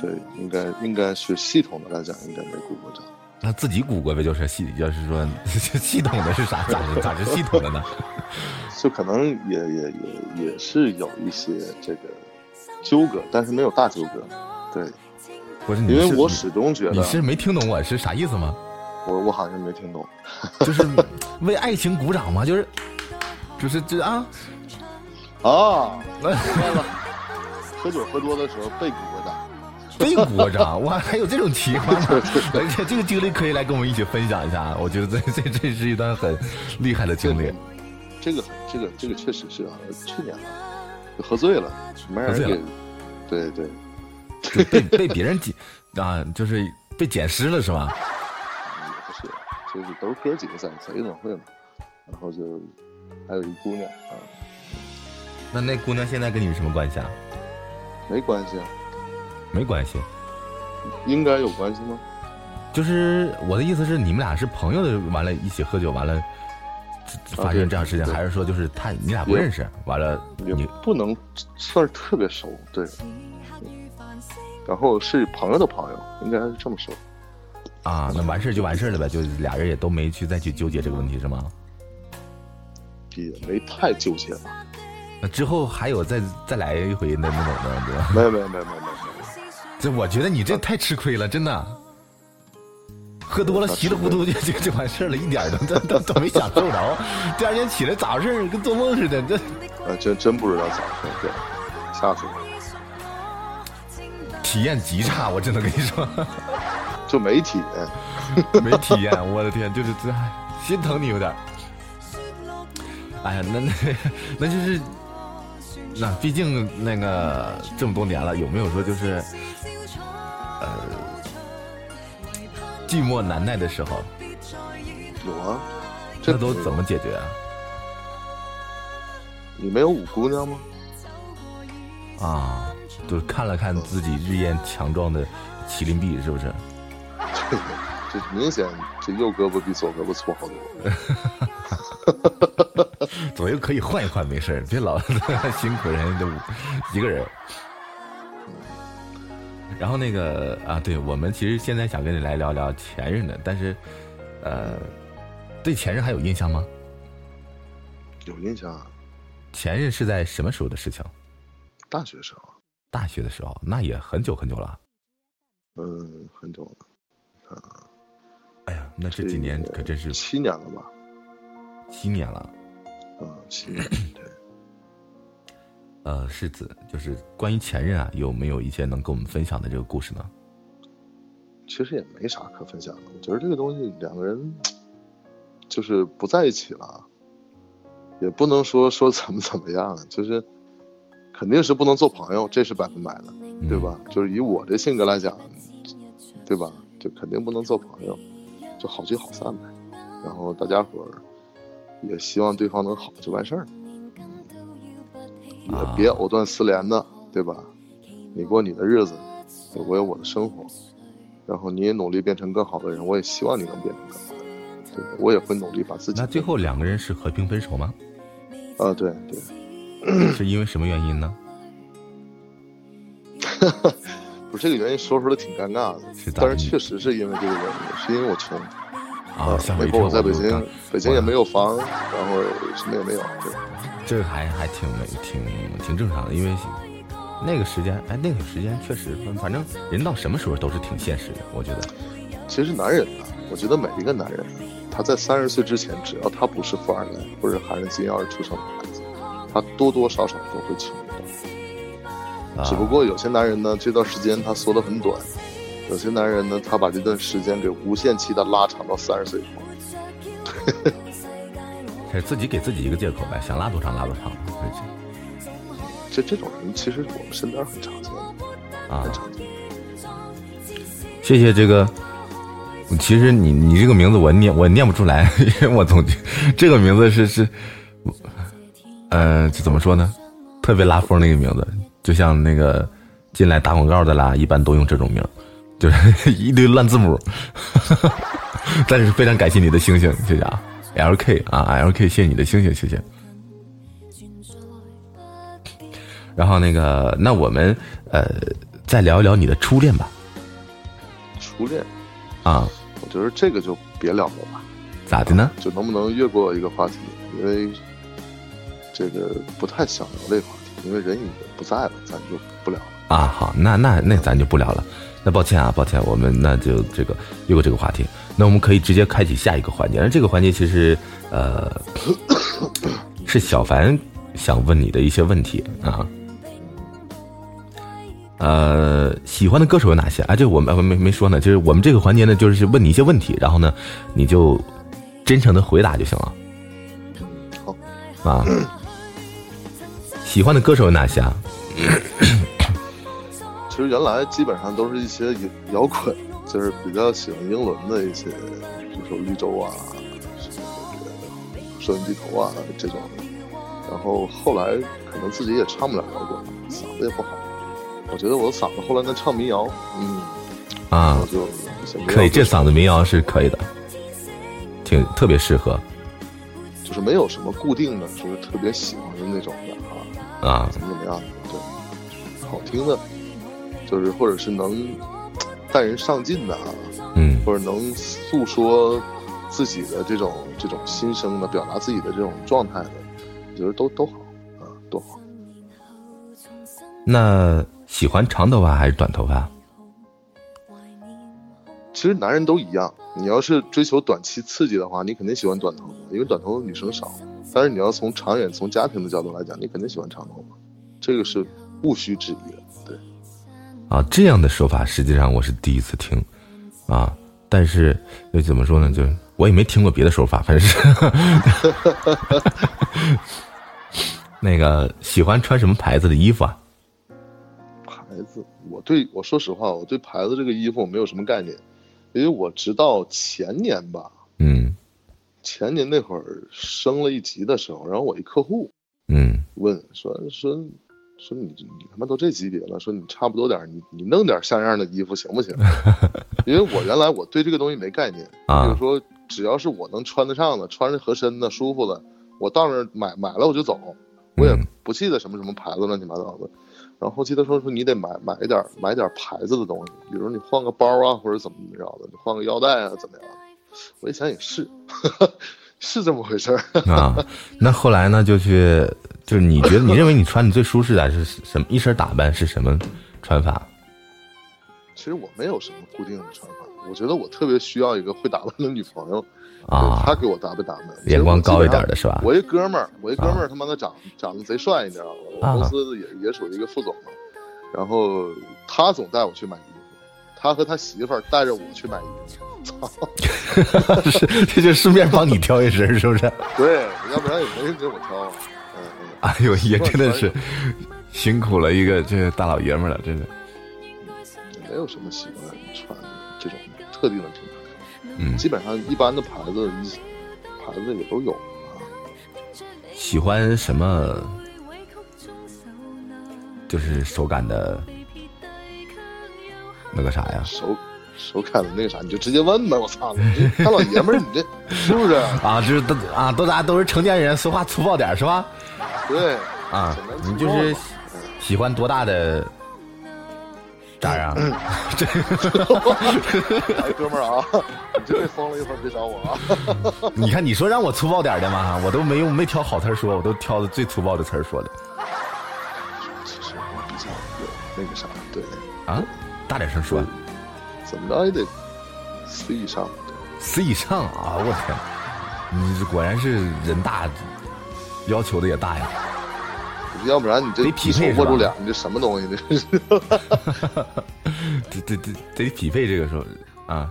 对，应该应该是系统的来讲，应该没鼓过掌。那自己鼓过呗，就是系，要是说系统的是啥？咋是咋是系统的呢？就可能也也也也是有一些这个纠葛，但是没有大纠葛。对，不是你是因为我始终觉得你是没听懂我是啥意思吗？我我好像没听懂。就是为爱情鼓掌吗？就是就是这啊，啊，明白了。喝酒喝多的时候被鼓过掌，被鼓掌，哇，还有这种情况吗？而 且这个经历可以来跟我们一起分享一下，啊我觉得这 这这是一段很厉害的经历。这个这个这个确实是啊，去年吧，喝醉了，没人给。对对，就被被别人捡啊，就是被捡尸了是吧？也 不是，就是都是哥几个在在运动会嘛，然后就还有一姑娘啊，那那姑娘现在跟你什么关系啊？没关系啊，没关系，应该有关系吗？就是我的意思是，你们俩是朋友的，完了一起喝酒，完了发生这样事情，对还是说就是他你俩不认识，完了你不能算是特别熟，对。然后是朋友的朋友，应该是这么说。啊，那完事儿就完事儿了呗，就俩人也都没去再去纠结这个问题是吗？也没太纠结吧？那之后还有再再来一回那那种的，没有没有没有没有。这我觉得你这太吃亏了，真的。喝多了稀里糊涂就就就完事儿了，一点都都都都没享受着。第二天起来咋回事儿？跟做梦似的。这啊，真真不知道咋回事，对，吓死我了，体验极差，我真的跟你说，就没体验。没体验。我的天，就是这哎心疼你有点。哎呀，那那那就是，那毕竟那个这么多年了，有没有说就是，寂寞难耐的时候，有啊，这这都怎么解决啊？你没有五姑娘吗？啊，就是看了看自己日渐强壮的麒麟臂，是不是？对，这明显这右胳膊比左胳膊粗好多。左右可以换一换，没事别老 辛苦人都一个人。然后那个啊，对我们其实现在想跟你来聊聊前任的，但是，呃，对前任还有印象吗？有印象。啊前任是在什么时候的事情？大学时候。大学的时候，那也很久很久了。嗯，很久了。啊。哎呀，那这几年可真是七年了吧？七年了。嗯，七年。对。呃，世子，就是关于前任啊，有没有一些能跟我们分享的这个故事呢？其实也没啥可分享的。我觉得这个东西，两个人就是不在一起了，也不能说说怎么怎么样，就是肯定是不能做朋友，这是百分百的，对吧？就是以我这性格来讲，对吧？就肯定不能做朋友，就好聚好散呗。然后大家伙儿也希望对方能好就完事儿。也别藕断丝连的，对吧？你过你的日子，我有我的生活，然后你也努力变成更好的人，我也希望你能变成更好的人，对我也会努力把自己。那最后两个人是和平分手吗？啊，对对。是因为什么原因呢？不是这个原因，说出来挺尴尬的，但是确实是因为这个原因，是因为我穷。啊，没过我在北京，北京也没有房，然后什么也没有，对。这个还还挺没挺挺正常的，因为那个时间，哎，那个时间确实，反正人到什么时候都是挺现实的。我觉得，其实男人啊，我觉得每一个男人，他在三十岁之前，只要他不是富二代或者含着金钥匙出生的孩子，他多多少少都会穷的。只不过有些男人呢，这段时间他缩得很短；有些男人呢，他把这段时间给无限期的拉长到三十岁以后。自己给自己一个借口呗，想拉多长拉多长。这这种人其实我们身边很常见，啊，很常见。谢谢这个，其实你你这个名字我念我念不出来，因为我总这个名字是是，呃，这怎么说呢？特别拉风那个名字，就像那个进来打广告的啦，一般都用这种名，就是 一堆乱字母。但是非常感谢你的星星，谢谢啊。L K 啊，L K，谢谢你的星星，谢谢。然后那个，那我们呃，再聊一聊你的初恋吧。初恋啊，我觉得这个就别聊了吧。咋的呢？就能不能越过一个话题？因为这个不太想聊这个话题，因为人已经不在了，咱就不聊了。啊，好，那那那咱就不聊了。那抱歉啊，抱歉，我们那就这个越过这个话题。那我们可以直接开启下一个环节。那这个环节其实，呃，是小凡想问你的一些问题啊。呃，喜欢的歌手有哪些？啊，这我们没没说呢。就是我们这个环节呢，就是问你一些问题，然后呢，你就真诚的回答就行了。好啊。喜欢的歌手有哪些啊？其实原来基本上都是一些摇摇滚。就是比较喜欢英伦的一些，比如说绿洲啊，什么那个收音机头啊这种。然后后来可能自己也唱不了摇滚，嗓子也不好。我觉得我的嗓子后来能唱民谣，嗯，啊，就可以，这嗓子民谣是可以的，挺特别适合。就是没有什么固定的，就是特别喜欢的那种的啊啊，怎么怎么样的，对，好听的，就是或者是能。带人上进的啊，嗯，或者能诉说自己的这种这种心声的，表达自己的这种状态的，我觉得都都好啊，都好。那喜欢长头发还是短头发？其实男人都一样，你要是追求短期刺激的话，你肯定喜欢短头发，因为短头发女生少。但是你要从长远、从家庭的角度来讲，你肯定喜欢长头发，这个是毋需质疑的。啊，这样的说法实际上我是第一次听，啊，但是那怎么说呢？就我也没听过别的说法，反正是 那个喜欢穿什么牌子的衣服啊？牌子，我对我说实话，我对牌子这个衣服我没有什么概念，因为我直到前年吧，嗯，前年那会儿升了一级的时候，然后我一客户，嗯，问说说说你你他妈都这级别了，说你差不多点儿，你你弄点像样的衣服行不行？因为我原来我对这个东西没概念，啊就是说只要是我能穿得上的、穿着合身的、舒服的，我到那儿买买了我就走，我也嗯不记得什么什么牌子乱七八糟的。然后后期他说说你得买买一点儿买点儿牌子的东西，比如你换个包啊，或者怎么怎么着的，你换个腰带啊，怎么样？我一想也是，是这么回事儿。啊，那后来呢？就去，就是你觉得你认为你穿的最舒适的是什么？一身打扮是什么穿法？其实我没有什么固定的穿法，我觉得我特别需要一个会打扮的女朋友，啊对她给我打扮打扮，眼光高一点的。是吧？我一哥们儿，我一哥们儿他妈的长长得贼帅，你知道吗？我啊公司也也属于一个副总嘛，然后他总带我去买衣服，他和他媳妇儿带着我去买衣服，操，是，这就顺便帮你挑一身，是不是？对，要不然也没人给我挑哎呦，也真的是辛苦了一个这大老爷们儿了，真的。没有什么喜欢穿这种特定的品牌，嗯，基本上一般的牌子一牌子也都有啊。喜欢什么？就是手感的那个啥呀？手手感的那个啥，你就直接问呗。我操，你这大老爷们儿，你这是不是？啊，就是都啊，都大家都是成年人，说话粗暴点是吧？对，啊你就是喜欢多大的渣呀？这哎，哥们儿啊，你这被封了，一会儿别找我啊。你看你说让我粗暴点的嘛，我都没用没挑好词儿说，我都挑的最粗暴的词儿说的其实我比较有那个啥，对，啊，大点声说，怎么着也得 C 以上，对。C 以上啊，我天，你这果然是人大，要求的也大呀。要不然你这得匹配握住俩，你这什么东西？这是 得得得得匹配这个时候啊。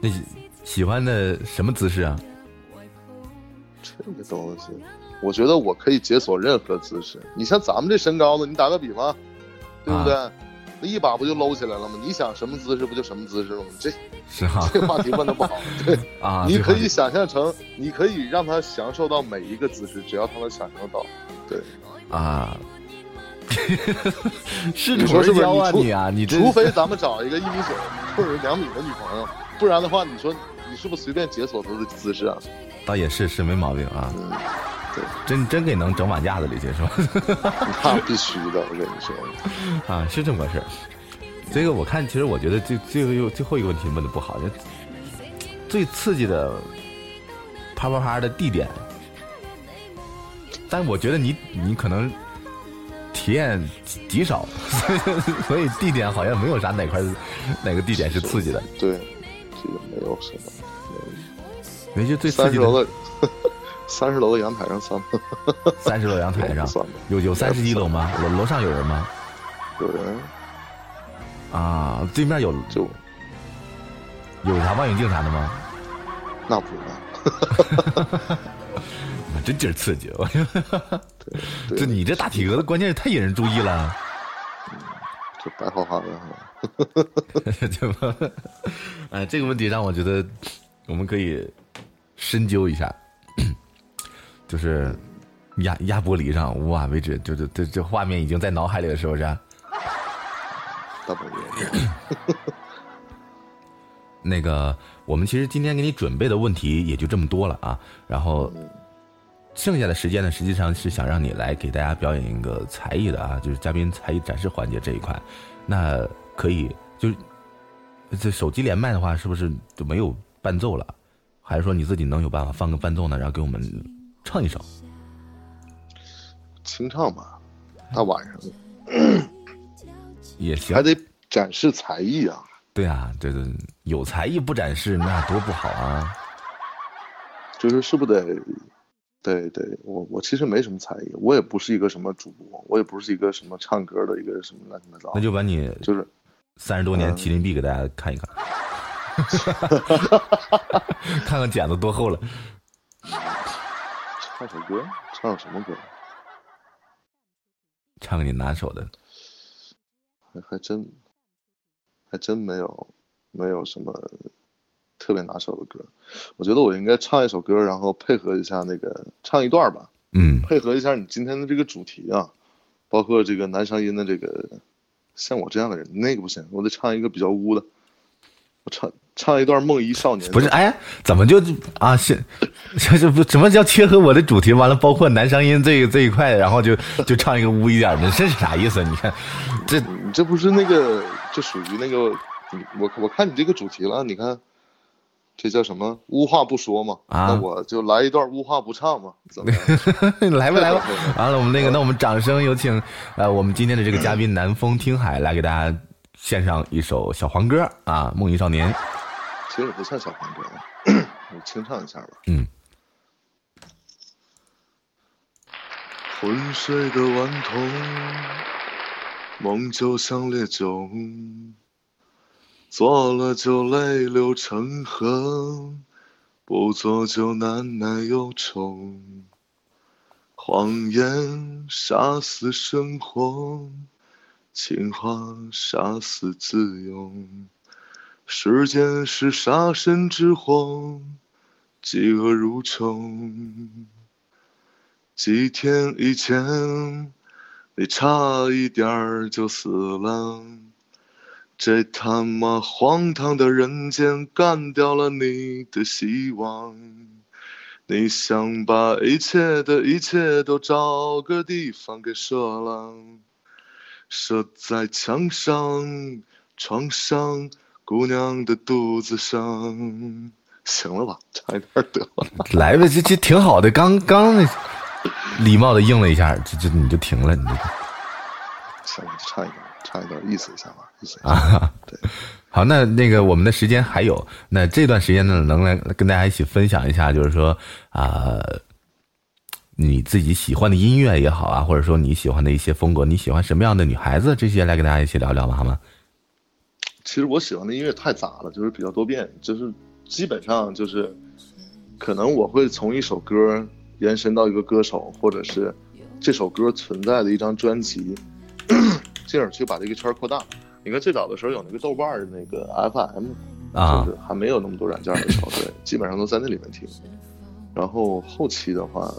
那喜欢的什么姿势啊？这个东西，我觉得我可以解锁任何姿势。你像咱们这身高的，你打个比方，对不对？那一把不就搂起来了吗？你想什么姿势不就什么姿势了吗？这是哈这话题问的不好。对，啊，你可以想象成，你可以让他享受到每一个姿势，只要他能享受到。对，啊，是你说是不是？你啊，你除非咱们找一个一米九或者两米的女朋友，不然的话，你说你是不是随便解锁他的姿势啊？倒也是是没毛病啊，嗯，对，真真给能整碗架子里去是吧？那必须的，我跟你说。啊，是这么回事儿。这个我看，其实我觉得最最后又最后一个问题问的不好，就最刺激的啪啪啪的地点，但我觉得你你可能体验极极少，所以所以地点好像没有啥哪块哪个地点是刺激的，对，这个没有什么。没就最三十楼的，三十楼的阳台上算吗？三十楼阳台上算，有有三十一楼吗？楼楼上有人吗？有人啊，对面有就有啥望远镜啥的吗？那不知道。真劲儿刺激！我 对，这，你这大体格子，关键是太引人注意了。就白花花的哈。对吧？哎，这个问题让我觉得我们可以深究一下，就是压压玻璃上，哇，为止，就这这这画面已经在脑海里了，是不是？大半夜，那个，我们其实今天给你准备的问题也就这么多了啊，然后剩下的时间呢，实际上是想让你来给大家表演一个才艺的啊，就是嘉宾才艺展示环节这一块，那可以就是这手机连麦的话，是不是就没有伴奏了？还是说你自己能有办法放个伴奏呢，然后给我们唱一首？清唱吧，大晚上的也行还，得展示才艺啊。对啊，这个有才艺不展示那多不好啊！就是是不是得，对对，我我其实没什么才艺，我也不是一个什么主播，我也不是一个什么唱歌的一个什么乱七八糟，那就把你就是三十多年麒麟臂给大家看一看，看看剪子多厚了。唱首歌，唱首什么歌？唱个你拿手的，还还真还真没有没有什么特别拿手的歌。我觉得我应该唱一首歌，然后配合一下那个唱一段吧，嗯，配合一下你今天的这个主题啊，包括这个男声音的这个，像我这样的人，那个不行，我得唱一个比较污的，我唱唱一段《梦遗少年》。不是，哎，怎么就啊？是，这这不什么叫切合我的主题？完了，包括男声音这这一块，然后就就唱一个污一点的，这是啥意思？你看，这你这不是那个，就属于那个，我我看你这个主题了，你看。这叫什么？无话不说嘛，啊，那我就来一段无话不唱嘛，怎么？来吧来 吧，完了我们那个，那我们掌声有请，呃，我们今天的这个嘉宾南风听海来给大家献上一首小黄歌啊，《梦遗少年》。其实也不算小黄歌，我清唱一下吧。嗯。昏睡的顽童，梦就像烈酒。做了就泪流成河，不做就难耐忧愁。谎言杀死生活，情话杀死自由。时间是杀身之祸，嫉恶如仇。几天以前，你差一点儿就死了。这他妈荒唐的人间，干掉了你的希望。你想把一切的一切都找个地方给射了，射在墙上、床上、姑娘的肚子上。行了吧，差一点得了。来吧，这这挺好的，刚刚那礼貌的应了一下，这这你就停了，你就。行了，就差一点。唱一段意思一下吧，意思啊，对，好，那那个我们的时间还有，那这段时间呢，能来跟大家一起分享一下，就是说啊，你自己喜欢的音乐也好啊，或者说你喜欢的一些风格，你喜欢什么样的女孩子，这些来跟大家一起聊聊吧？好吗？其实我喜欢的音乐太杂了，就是比较多变，就是基本上就是可能我会从一首歌延伸到一个歌手，或者是这首歌存在的一张专辑。进而去把这个圈扩大。你看最早的时候有那个豆瓣的那个 FM，啊，就是还没有那么多软件的时候，对，基本上都在那里面听。然后后期的话，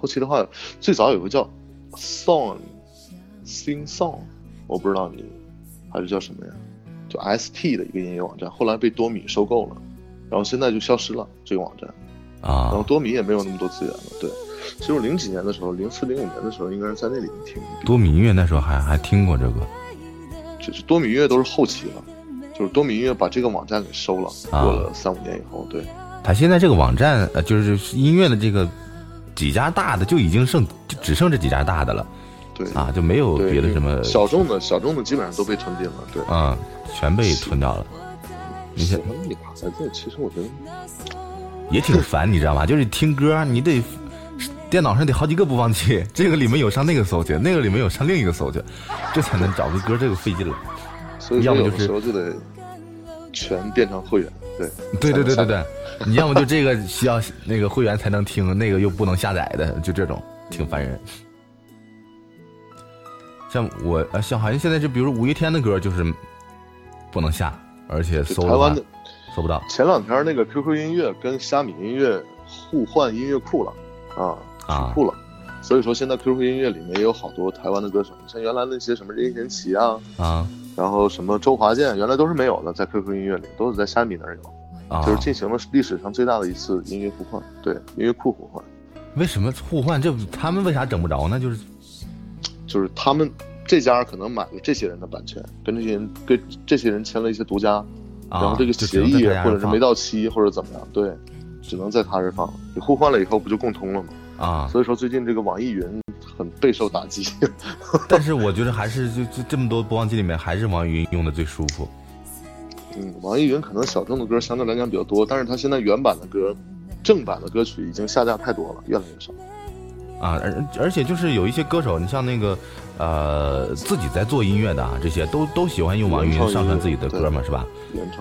后期的话，最早有个叫 Song，Sing Song，我不知道你还是叫什么呀？就 ST 的一个音乐网站，后来被多米收购了，然后现在就消失了这个网站。啊，然后多米也没有那么多资源了，对。其实零几年的时候，零四零五年的时候，应该是在那里面听。多米音乐那时候还还听过这个，就是多米音乐都是后期了，就是多米音乐把这个网站给收了。过了三五年以后，对。他现在这个网站，呃，就是音乐的这个几家大的就已经剩，就只剩这几家大的了。对啊，就没有别的什么。小众的小众的基本上都被吞并了，对。啊，全被吞掉了。你喜欢女孩子，其实我觉得也挺烦，你知道吗？就是听歌，你得。电脑上得好几个播放器，这个里面有上那个搜去，那个里面有上另一个搜去，这才能找个歌，这个费劲了。所以要么就是就得全变成会员，对，对对对对对，你要么就这个需要那个会员才能听，那个又不能下载的，就这种挺烦人。像我啊，像好像现在就比如五月天的歌就是不能下，而且搜台湾的搜不到。前两天那个 QQ 音乐跟虾米音乐互换音乐库了啊。啊，库了，所以说现在 QQ 音乐里面也有好多台湾的歌手，像原来那些什么任贤齐啊，啊，然后什么周华健，原来都是没有的，在 QQ 音乐里都是在虾米那儿有，啊，就是进行了历史上最大的一次音乐互换，对，音乐库互换。为什么互换？这他们为啥整不着呢？就是，就是他们这家可能买了这些人的版权，跟这些人跟这些人签了一些独家，然后这个协议或者是没到期或者怎么样，对，只能在他这放。你互换了以后不就共通了吗？啊，所以说最近这个网易云很备受打击，但是我觉得还是就就这么多播放器里面，还是网易云用的最舒服。嗯，网易云可能小众的歌相对来讲比较多，但是它现在原版的歌、正版的歌曲已经下架太多了，越来越少。啊，而而且就是有一些歌手，你像那个呃自己在做音乐的啊，这些都都喜欢用网易云上传自己的歌嘛，是吧？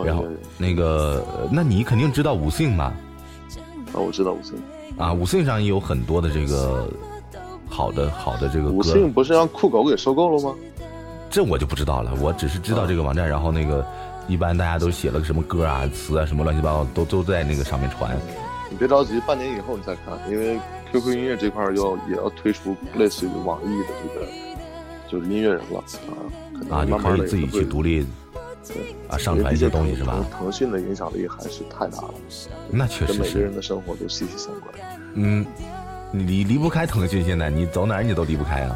然后那个，那你肯定知道五姓吧？啊，我知道五姓。啊，五信上也有很多的这个好的好的这个。五信不是让酷狗给收购了吗？这我就不知道了，我只是知道这个网站，然后那个一般大家都写了个什么歌啊、词啊，什么乱七八糟都都在那个上面传。你别着急，半年以后你再看，因为 QQ 音乐这块儿要也要推出类似于网易的这个就是音乐人了啊，可能啊，就慢慢的可以自己去独立对啊上传一些东西是吧？腾讯的影响力还是太大了，那确实是跟每个人，的生活都息息相关。嗯，你离离不开腾讯，现在你走哪儿你都离不开啊。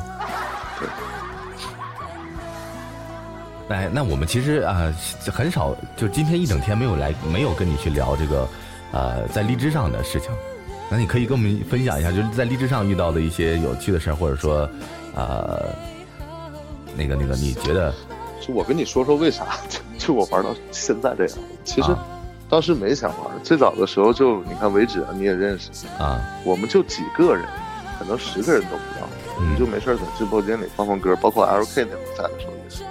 对，哎，那我们其实啊、很少，就今天一整天没有来，没有跟你去聊这个，呃，在荔枝上的事情。那你可以跟我们分享一下，就是在荔枝上遇到的一些有趣的事儿，或者说，呃，那个那个，你觉得就我跟你说说为啥，就就我玩到现在这样。其实啊当时没想玩，最早的时候就你看为止啊你也认识，啊，我们就几个人，可能十个人都不到，我们就没事儿在直播间里放放歌，包括 LK 那会儿在的时候也是。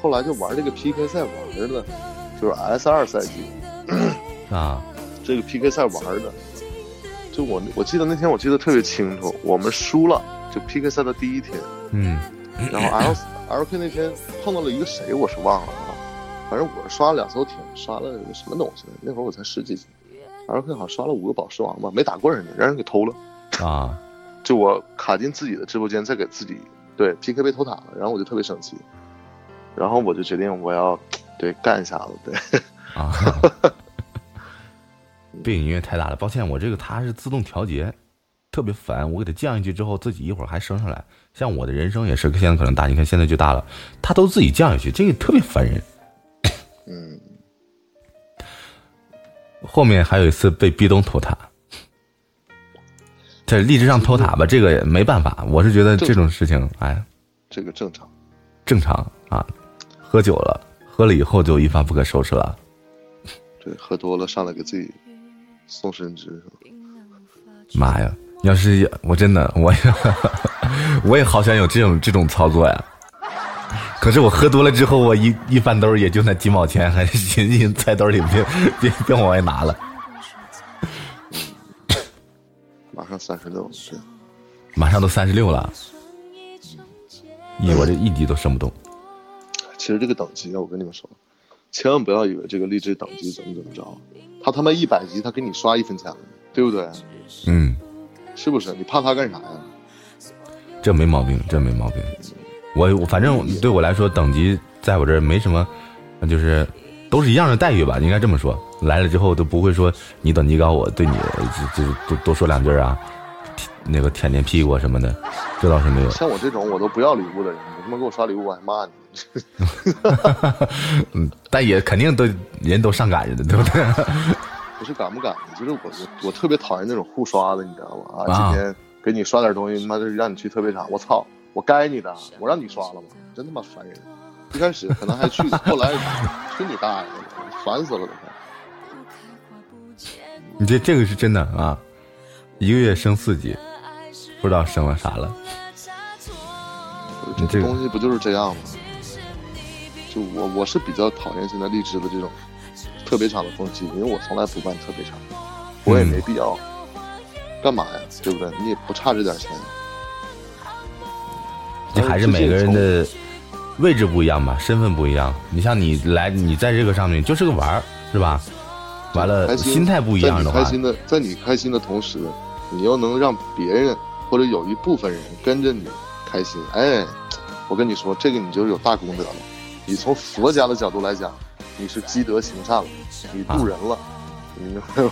后来就玩这个 PK 赛玩的，就是 S 二赛季。啊，这个 PK 赛玩的，就我我记得那天我记得特别清楚，我们输了，就 PK 赛的第一天，嗯。然后 L L K 那天碰到了一个谁，我是忘了啊，反正我是刷了两艘艇，刷了个什么东西，那会儿我才十几级，L K 好像刷了五个宝石王吧，没打过人家，让人给偷了。啊，就我卡进自己的直播间，再给自己对 PK 被偷塔了，然后我就特别生气，然后我就决定我要对干一下子，对，啊，背景音乐太大了，抱歉，我这个它是自动调节，特别烦。我给它降下去之后，自己一会儿还升上来。像我的人声也是，现在可能大，你看现在就大了，它都自己降下去，这个特别烦人。嗯，后面还有一次被壁咚偷塔，在荔枝上偷塔吧，这个也没办法。我是觉得这种事情，哎，这个正常。正常啊。喝酒了，喝了以后就一发不可收拾了。对，喝多了上来给自己送伸直，是吧妈呀！要是我真的，我也 我也好想有这种这种操作呀。可是我喝多了之后，我一一翻兜也就那几毛钱，还寻思揣兜里别别别往外拿了。马上三十六，对，马上都三十六了，咦，我这一滴都升不动。其实这个等级啊，我跟你们说，千万不要以为这个励志等级怎么怎么着，他他妈一百级他给你刷一分钱，对不对？嗯，是不是？你怕他干啥呀？这没毛病，这没毛病。我我反正对我来说，等级在我这儿没什么，就是都是一样的待遇吧，应该这么说。来了之后都不会说你等级高，我对你就就多多说两句啊，那个舔舔屁股啊什么的，这倒是没有。像我这种我都不要礼物的人，你他妈给我刷礼物我还骂你。嗯，但也肯定都人都上赶着的，对不对？不是赶不赶的，就是我我我特别讨厌那种互刷的，你知道吗？啊啊，今天给你刷点东西，他妈的让你去特别场，我操，我该你的，我让你刷了吗？真他妈烦人！一开始可能还去，后来去你大爷的，烦死了都快。你这这个是真的啊，一个月升四级，不知道升了啥了。这这东西不就是这样吗？就我我是比较讨厌现在荔枝的这种特别场的风气，因为我从来不办特别场，我也没必要。干嘛呀？对不对？你也不差这点钱。这还是每个人的位置不一样吧，身份不一样。你像你来，你在这个上面就是个玩儿，是吧？完了，开心心态不一样的话在你开，心的，在你开心的同时，你又能让别人或者有一部分人跟着你开心，哎，我跟你说，这个你就是有大功德了。你从佛家的角度来讲，你是积德行善了，你渡人了，你明白吗？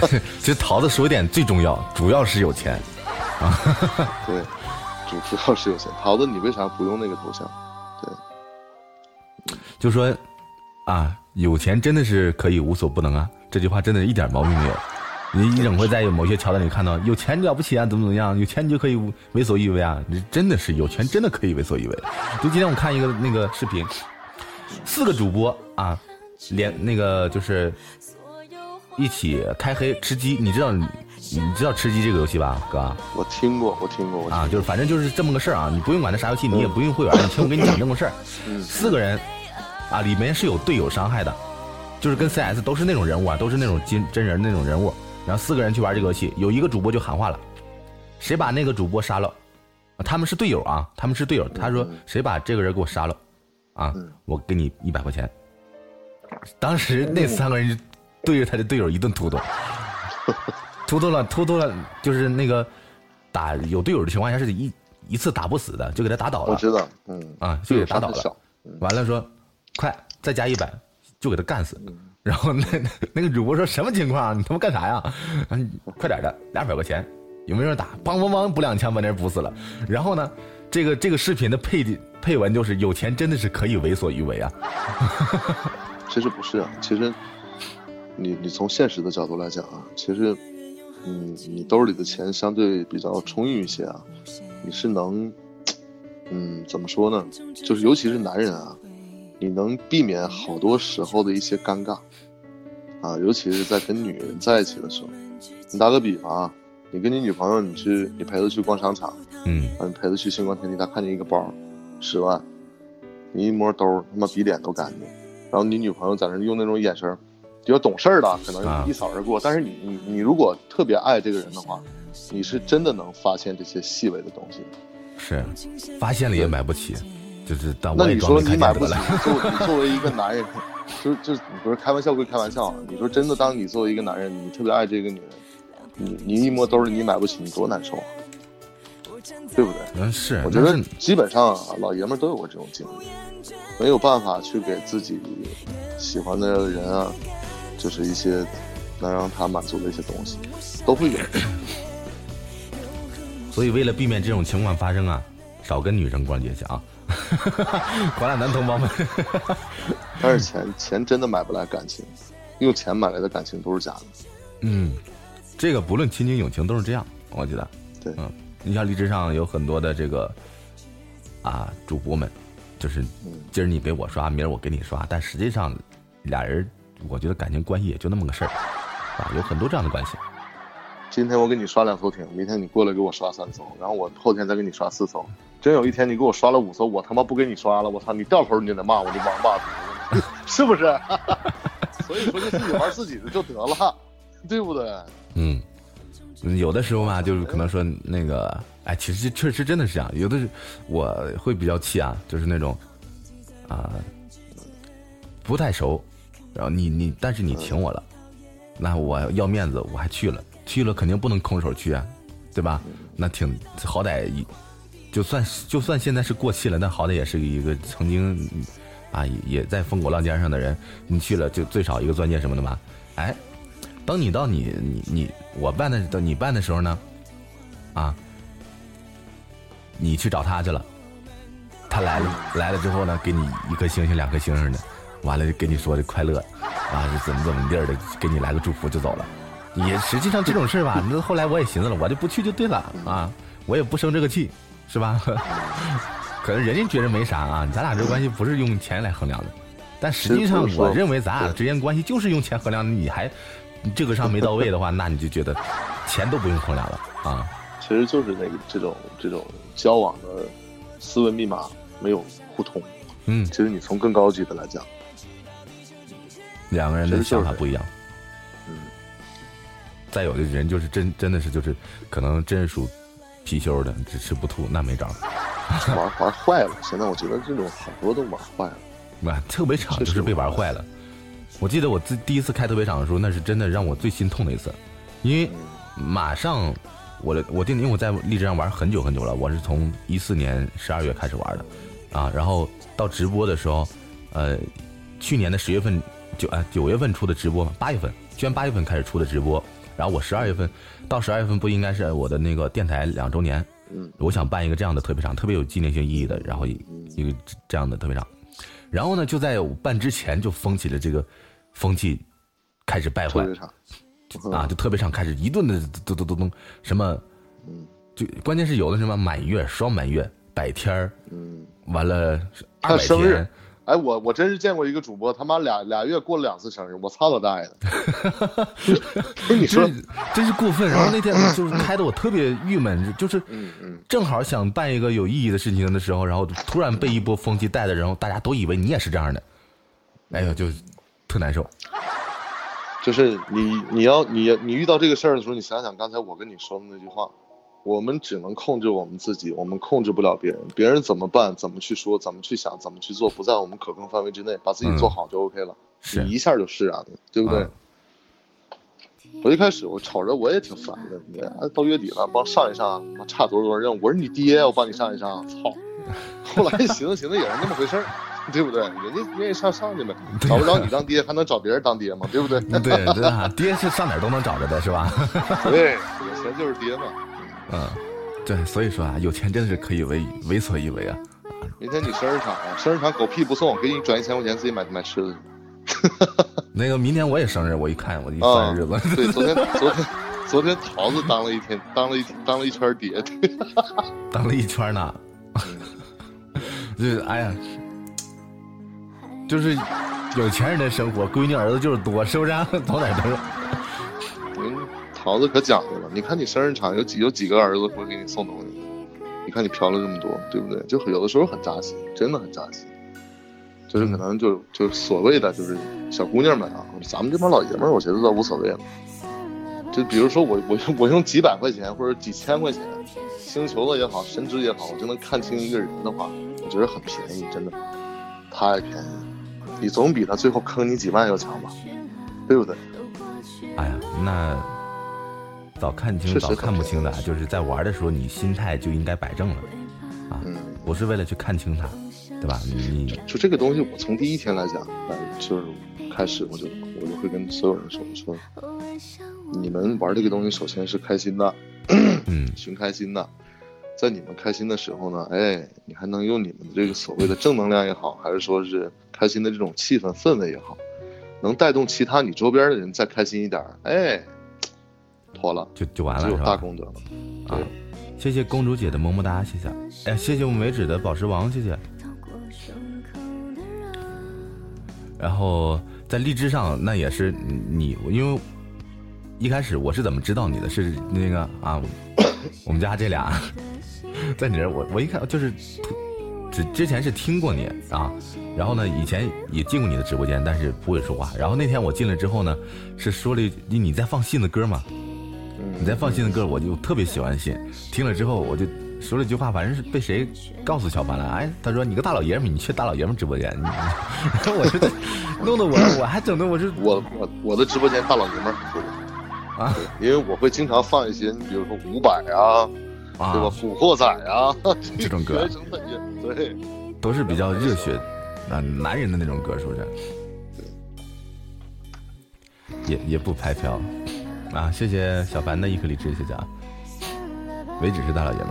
其实桃子说一点最重要，主要是有钱啊。对，主主要是有钱。桃子，你为啥不用那个头像？对，就说啊，有钱真的是可以无所不能啊，这句话真的一点毛病没有。你你整会在某些桥段里看到有钱了不起啊，怎么怎么样，有钱你就可以为所欲为啊，你真的是有钱真的可以为所欲为。就今天我看一个那个视频，四个主播啊，连那个就是一起开黑吃鸡，你知道你知道吃鸡这个游戏吧，哥？我听过，我听过，我听过啊，就是反正就是这么个事儿啊，你不用管它啥游戏，你也不用会员，你听我跟你讲这么个事儿。嗯四个人啊，里面是有队友伤害的，就是跟 CS 都是那种人物啊，都是那种真真人那种人物。然后四个人去玩这个游戏，有一个主播就喊话了，谁把那个主播杀了？啊他们是队友啊，他们是队友。他说谁把这个人给我杀了，啊，嗯我给你一百块钱。当时那三个人就对着他的队友一顿突突，突突了，突突了，就是那个打有队友的情况下是一一次打不死的，就给他打倒了。我知道，嗯啊，就给他打倒了。完了说，快再加一百，就给他干死。然后那那那个主播说什么情况啊？你他妈干啥呀？啊，快点的，两百块钱，有没有人打？梆梆梆，补两枪把那人补死了。然后呢，这个这个视频的配配文就是有钱真的是可以为所欲为啊。其实不是啊，其实你你从现实的角度来讲啊，其实，嗯，你兜里的钱相对比较充裕一些啊，你是能，嗯，怎么说呢？就是尤其是男人啊，你能避免好多时候的一些尴尬，啊，尤其是在跟女人在一起的时候。你打个比方啊，你跟你女朋友，你去你陪她去逛商场，嗯陪他去星光天地，他看见一个包，十万，你一摸兜，他妈比脸都干净。然后你女朋友在那用那种眼神，比较懂事儿的，可啊能一扫而过。但是你你你如果特别爱这个人的话，你是真的能发现这些细微的东西。是，发现了也买不起，就是当那我也装你说你买不起了。，作你作为一个男人，就就你不是开玩笑归开玩笑，啊你说真的，当你作为一个男人，你特别爱这个女人，你你一摸兜儿你买不起，你多难受啊，对不对？嗯，是，我觉得基本上啊，老爷们儿都有过这种经历，没有办法去给自己喜欢的人啊，就是一些能让他满足的一些东西，都会有。所以为了避免这种情况发生啊，少跟女生逛街去啊，广大男同胞们。但是钱钱真的买不来感情，用钱买来的感情都是假的。嗯，这个不论亲情友情都是这样，我觉得。对，嗯，你像荔枝上有很多的这个啊主播们，就是今儿你给我刷，明儿我给你刷，但实际上俩人，我觉得感情关系也就那么个事儿啊，有很多这样的关系。今天我给你刷两艘艇，明天你过来给我刷三艘，然后我后天再给你刷四艘。真有一天你给我刷了五艘，我他妈不给你刷了，我操！你掉头你就得骂我这王八犊子，是不是？所以说就自己玩自己的就得了，对不对？嗯，有的时候嘛，就是可能说那个，哎，其实确实真的是这样。有的是我会比较气啊，就是那种啊、不太熟，然后你你，但是你请我了，那我要面子，我还去了，去了肯定不能空手去啊，对吧？那挺好歹，就算就算现在是过气了，那好歹也是一个曾经啊也在风口浪尖上的人，你去了就最少一个钻戒什么的嘛，哎。等你到你你你我办的等你办的时候呢，啊，你去找他去了，他来了来了之后呢，给你一颗星星两颗星星的，完了就跟你说的快乐，啊就怎么怎么地儿的，给你来个祝福就走了。也实际上这种事儿吧，那后来我也寻思了，我就不去就对了啊，我也不生这个气，是吧？可能人家觉得没啥啊，咱俩这关系不是用钱来衡量的，但实际上我认为咱俩之间关系就是用钱衡量的，你还你这个上没到位的话，那你就觉得钱都不用衡量了啊。其实就是那个这种这种交往的思维密码没有互通。嗯，其实你从更高级的来讲，两个人的想法不一样。嗯，再有的人就是真真的是就是可能真是属貔貅的，只吃不吐，那没招。玩玩坏了。现在我觉得这种好多都玩坏了。啊，特别场就是被玩坏了。我记得我自第一次开特别场的时候，那是真的让我最心痛的一次，因为马上我的我定，因为我在荔枝上玩很久很久了，我是从一四年十二月开始玩的，啊，然后到直播的时候，呃，去年的十月份九啊九月份出的直播嘛，八月份居然八月份开始出的直播，然后我十二月份到十二月份不应该是我的那个电台两周年，嗯，我想办一个这样的特别场，特别有纪念性意义的，然后一一个这样的特别场。然后呢，就在我办之前就封起了这个风气，开始败坏。啊，就特别场开始一顿的咚咚咚咚什么，嗯。就关键是有的什么满月、双满月、百天儿，嗯，完了二百他生日。天，，哎，我我真是见过一个主播，他妈俩俩月过了两次生日，我操他大爷的！不是你说。真，是过分。然后那天就是开的我特别郁闷，就是正好想办一个有意义的事情的时候，然后突然被一波风气带的，然后大家都以为你也是这样的，哎呦，就特难受。就是你你要你你遇到这个事儿的时候，你想想刚才我跟你说的那句话，我们只能控制我们自己，我们控制不了别人，别人怎么办，怎么去说，怎么去想，怎么去做，不在我们可控范围之内，把自己做好就 OK 了。是你一下就释然了，对不对？嗯我一开始我瞅着我也挺烦的，你到月底了帮上一上，妈差多少多少任务，我是你爹，我帮你上一上，操！后来寻思寻思也是那么回事儿，对不对？人家愿意上上去呗，找不着你当爹，还能找别人当爹吗？对不对？对对啊，爹是上哪儿都能找着的，是吧？对，有钱就是爹嘛。嗯，对，所以说啊，有钱真的是可以为为所欲为啊。明天你生日场啊，生日场狗屁不送，给你转一千块钱自己买买吃的。那个明天我也生日，我一看我一算日子，对，昨天昨天昨天桃子当了一天，当了一当了一圈爹，当了一圈呢。就是哎呀，就是有钱人的生活，闺女儿子就是多，是不是？走哪都是。您，桃子可讲究了。你看你生日场有几有几个儿子会给你送东西？你看你嫖了这么多，对不对？就有的时候很扎心，真的很扎心。就是可能就就所谓的就是小姑娘们啊，咱们这帮老爷们儿，我觉得倒无所谓了。就比如说我我我用几百块钱或者几千块钱，星球的也好，神职也好，我就能看清一个人的话，我觉得很便宜，真的太便宜了。你总比他最后坑你几万要强吧？对不对？哎呀，那早看清早看不清的，就是在玩的时候，你心态就应该摆正了啊！不是为了去看清他。对吧？你就这个东西，我从第一天来讲，来就是开始，我就我就会跟所有人说，我说你们玩这个东西，首先是开心的，嗯，寻开心的，在你们开心的时候呢，哎，你还能用你们的这个所谓的正能量也好，还是说是开心的这种气氛氛围也好，能带动其他你周边的人再开心一点，哎，妥了，就就完了，就有大功德了，对，谢谢公主姐的么么哒，谢谢，哎，谢谢我们为止的宝石王，谢谢。然后在荔枝上，那也是你，因为一开始我是怎么知道你的？是那个啊，我们家这俩在你这，我我一看就是之之前是听过你啊，然后呢，以前也进过你的直播间，但是不会说话。然后那天我进来之后呢，是说了一句你在放信的歌吗，你在放信的歌，我就特别喜欢信，听了之后我就。说了一句话，反正是被谁告诉小凡了？哎，他说你个大老爷们，你去大老爷们直播间。我说这弄得我我还整的我是我我我的直播间大老爷们很多啊，因为我会经常放一些，你比如说伍佰啊，对吧？古惑仔啊 这种歌，对，都是比较热血啊男人的那种歌，是不是？也也不拍票啊！谢谢小凡的一颗荔枝，谢谢啊。为止是大老爷们。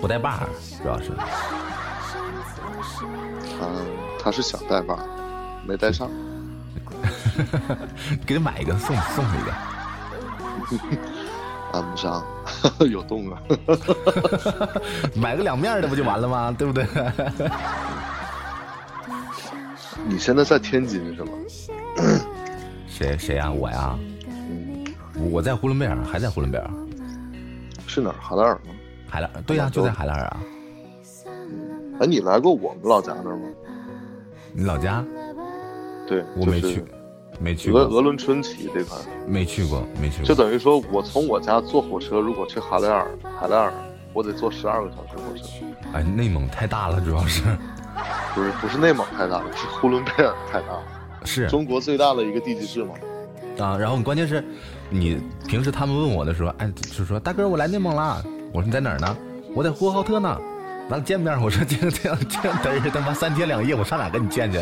不带把儿，主要是。嗯，他是想带把儿，没带上。给他买一个，送送他一个。安不上，有洞啊。买个两面的不就完了吗？对不对？你现在在天津是吗？谁谁呀？我呀。嗯。我在呼伦贝尔，还在呼伦贝尔。是哪儿？哈达尔吗？海拉对呀，就在海拉尔啊。哎，你来过我们老家那儿吗？你老家？对，我没去，没去过。俄俄伦春奇这块没去过，没去过。就等于说，我从我家坐火车，如果去哈莱尔，海莱尔，我得坐十二个小时火车。哎，内蒙太大了，主要是。不是不是内蒙太大了，是呼伦贝尔太大了。是中国最大的一个地级市嘛。啊，然后关键是，你平时他们问我的时候，哎，就说大哥，我来内蒙了。我说你在哪儿呢？我在呼和浩特呢。完了见面，我说这样这样这样嘚儿他妈三天两夜，我上哪跟你见去？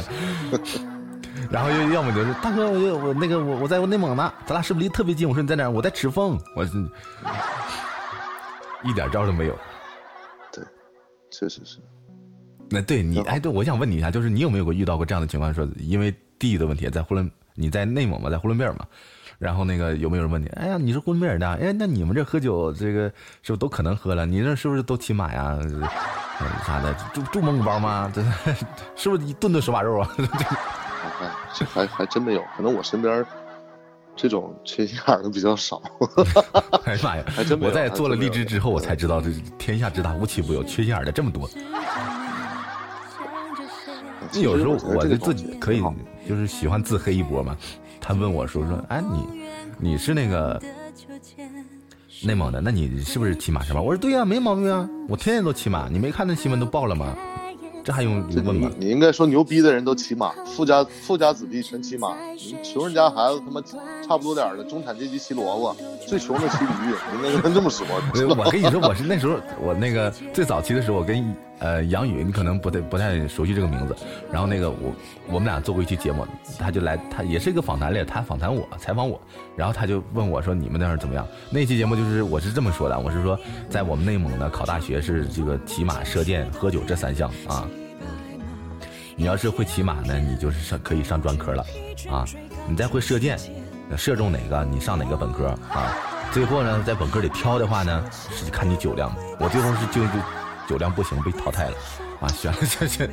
然后又要么就是大哥，我我那个我我在内蒙呢，咱俩是不是离特别近？我说你在哪？我在赤峰。我是一点招都没有。对，确实是。那对你哎，对，我想问你一下，就是你有没有过遇到过这样的情况？说因为地域的问题，在呼伦你在内蒙嘛，在呼伦贝尔嘛？然后那个有没有人问你？哎呀，你是呼伦贝尔的？哎，那你们这喝酒，这个是不是都可能喝了？你这是不是都骑马呀？啥的？住住蒙古包吗？这是不是一顿顿手把肉啊？这还还真没有，可能我身边这种缺心眼的比较少。哎呀妈呀！还真我在做了荔枝之后，我才知道这天下之大无奇不有，缺心眼的这么多。有时候我就自己可以，就是喜欢自黑一波嘛。他问我说：“说，哎，你，你是那个内蒙的，那你是不是骑马上班？”我说：“对呀，没毛病啊，我天天都骑马。你没看那新闻都报了吗？这还用这问吗？你你应该说牛逼的人都骑马，富家富家子弟全骑马，穷人家孩子他妈差不多点儿的中产阶级骑萝卜，最穷的骑驴，你应该这么说。我我跟你说，我是那时候我那个最早期的时候，我跟呃杨宇，你可能不太不太熟悉这个名字。然后那个我我们俩做过一期节目，他就来，他也是一个访谈类，他访谈我，采访我，然后他就问我说：“你们那儿怎么样？”那期节目就是我是这么说的，我是说在我们内蒙呢，考大学是这个骑马、射箭、喝酒这三项啊。你要是会骑马呢，你就是上可以上专科了啊。你再会射箭，射中哪个你上哪个本科啊。最后呢，在本科里挑的话呢，是看你酒量。我最后是就是酒量不行被淘汰了啊，选了这些。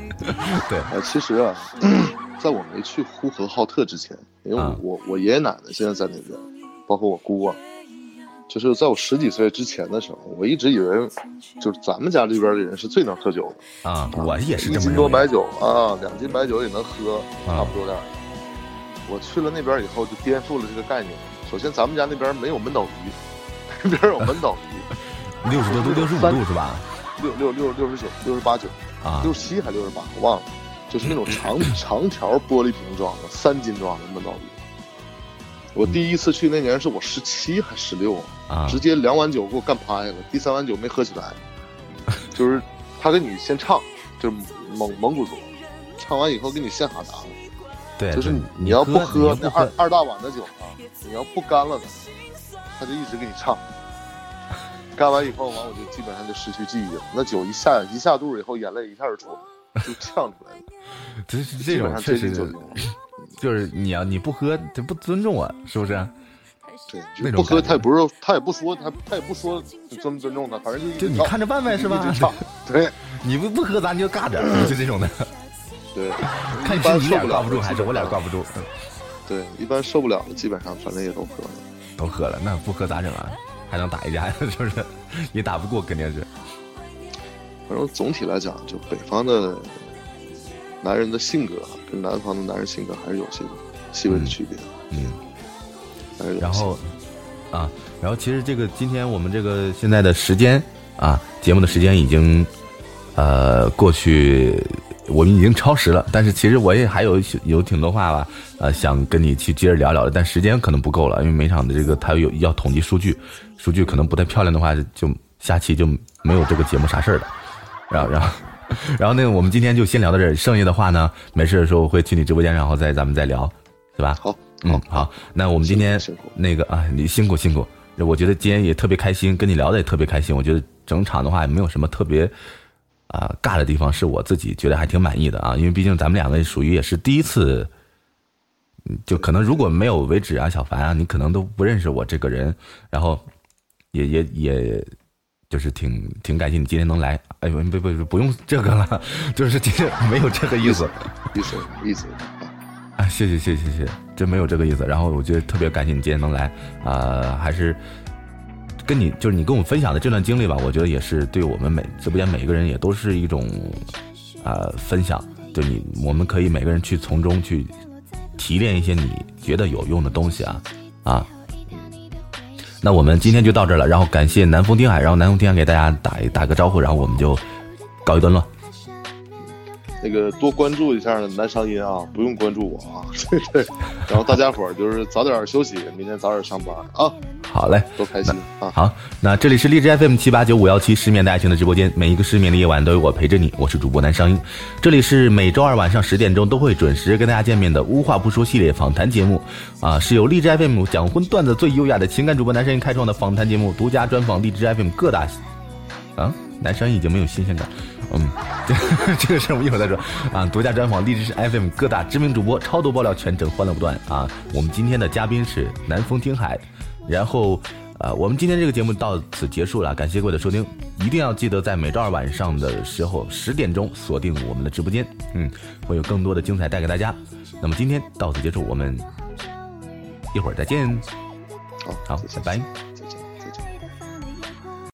对，呃，其实啊，在我没去呼和浩特之前，因为我、啊我我爷爷奶奶现在在那边，包括我姑啊，就是在我十几岁之前的时候，我一直以为就是咱们家这边的人是最能喝酒的。啊，我也是一斤多白酒啊，两斤白酒也能喝，啊差不多点儿。我去了那边以后，就颠覆了这个概念。首先，咱们家那边没有闷倒鱼，那边有闷倒鱼，六十多度，六十五度是吧？六六六六十九、六十八九、啊六十七还六十八，我忘了，就是那种长 长条玻璃瓶装的三斤装的闷倒鱼。我第一次去那年是我十七还十六，啊直接两碗酒给我干趴下了，第三碗酒没喝起来，就是他给你先唱，就是蒙蒙古族，唱完以后给你现哈达，对，就是你你要不喝，你那二二大碗的酒啊，你要不干了的，他就一直给你唱。干完以后，完我就基本上就失去记忆了。那酒一下一下肚以后，眼泪一下就出来了，就呛出来了。这是这种确实。就是你要你不喝，这不尊重我，是不是？对，那种就不喝他也不是，他也不说，他他也不说尊不尊重他，反正就就你看着办呗，是吧 对你不不喝，咱就尬着，就这种的。对。看是一般你受不了的脸挂不住，还是我脸基本上挂不住？嗯对，一般受不了的基本上反正也都喝了。都喝了，那不喝咋整啊？还能打一架，是不是？也打不过，肯定是。反正总体来讲，就北方的男人的性格跟南方的男人性格还是有些细微的区别。嗯，然后啊，然后其实这个今天我们这个现在的时间啊，节目的时间已经呃过去，我们已经超时了。但是其实我也还有有挺多话吧，呃，想跟你去接着聊聊的，但时间可能不够了，因为每场的这个它有要统计数据，数据可能不太漂亮的话，就下期就没有这个节目啥事儿了。然后，然后。然后那个，我们今天就先聊到这儿，剩下的话呢，没事的时候我会去你直播间，然后再咱们再聊，对吧？好，嗯，好，那我们今天那个啊，你辛苦辛苦。我觉得今天也特别开心，跟你聊的也特别开心。我觉得整场的话也没有什么特别啊、尬的地方，是我自己觉得还挺满意的啊。因为毕竟咱们两个属于也是第一次，嗯就可能如果没有为止啊、小凡啊，你可能都不认识我这个人，然后也也也。就是挺挺感谢你今天能来，哎呦，不不不不用这个了，就是今天没有这个意思，意思意思啊，啊，谢谢谢谢谢谢，真没有这个意思。然后我觉得特别感谢你今天能来，啊、还是跟你就是你跟我分享的这段经历吧，我觉得也是对我们每直播间每一个人也都是一种啊、分享。就你我们可以每个人去从中去提炼一些你觉得有用的东西啊啊。那我们今天就到这儿了，然后感谢南风听海，然后南风听海给大家打一打个招呼，然后我们就告一段落。那个多关注一下男商音啊，不用关注我啊，对 对。然后大家伙儿就是早点休息，明天早点上班啊，好嘞。多开心啊！好，那这里是荔枝 FM 七八九五幺七失眠的爱情的直播间，每一个失眠的夜晚都有我陪着你，我是主播南商英。这里是每周二晚上十点钟都会准时跟大家见面的无话不说系列访谈节目，啊，是由荔枝 FM 讲荤段子最优雅的情感主播南商英开创的访谈节目，独家专访荔枝 FM 各大，啊，南商英已经没有新鲜感。嗯，这 这个事儿我们一会儿再说啊。独家专访荔枝 FM 各大知名主播，超多爆料，全程欢乐不断啊。我们今天的嘉宾是南风听海，然后呃，我们今天这个节目到此结束了，感谢各位的收听，一定要记得在每周二晚上的时候十点钟锁定我们的直播间，嗯，会有更多的精彩带给大家。那么今天到此结束，我们一会儿再见，好，拜拜。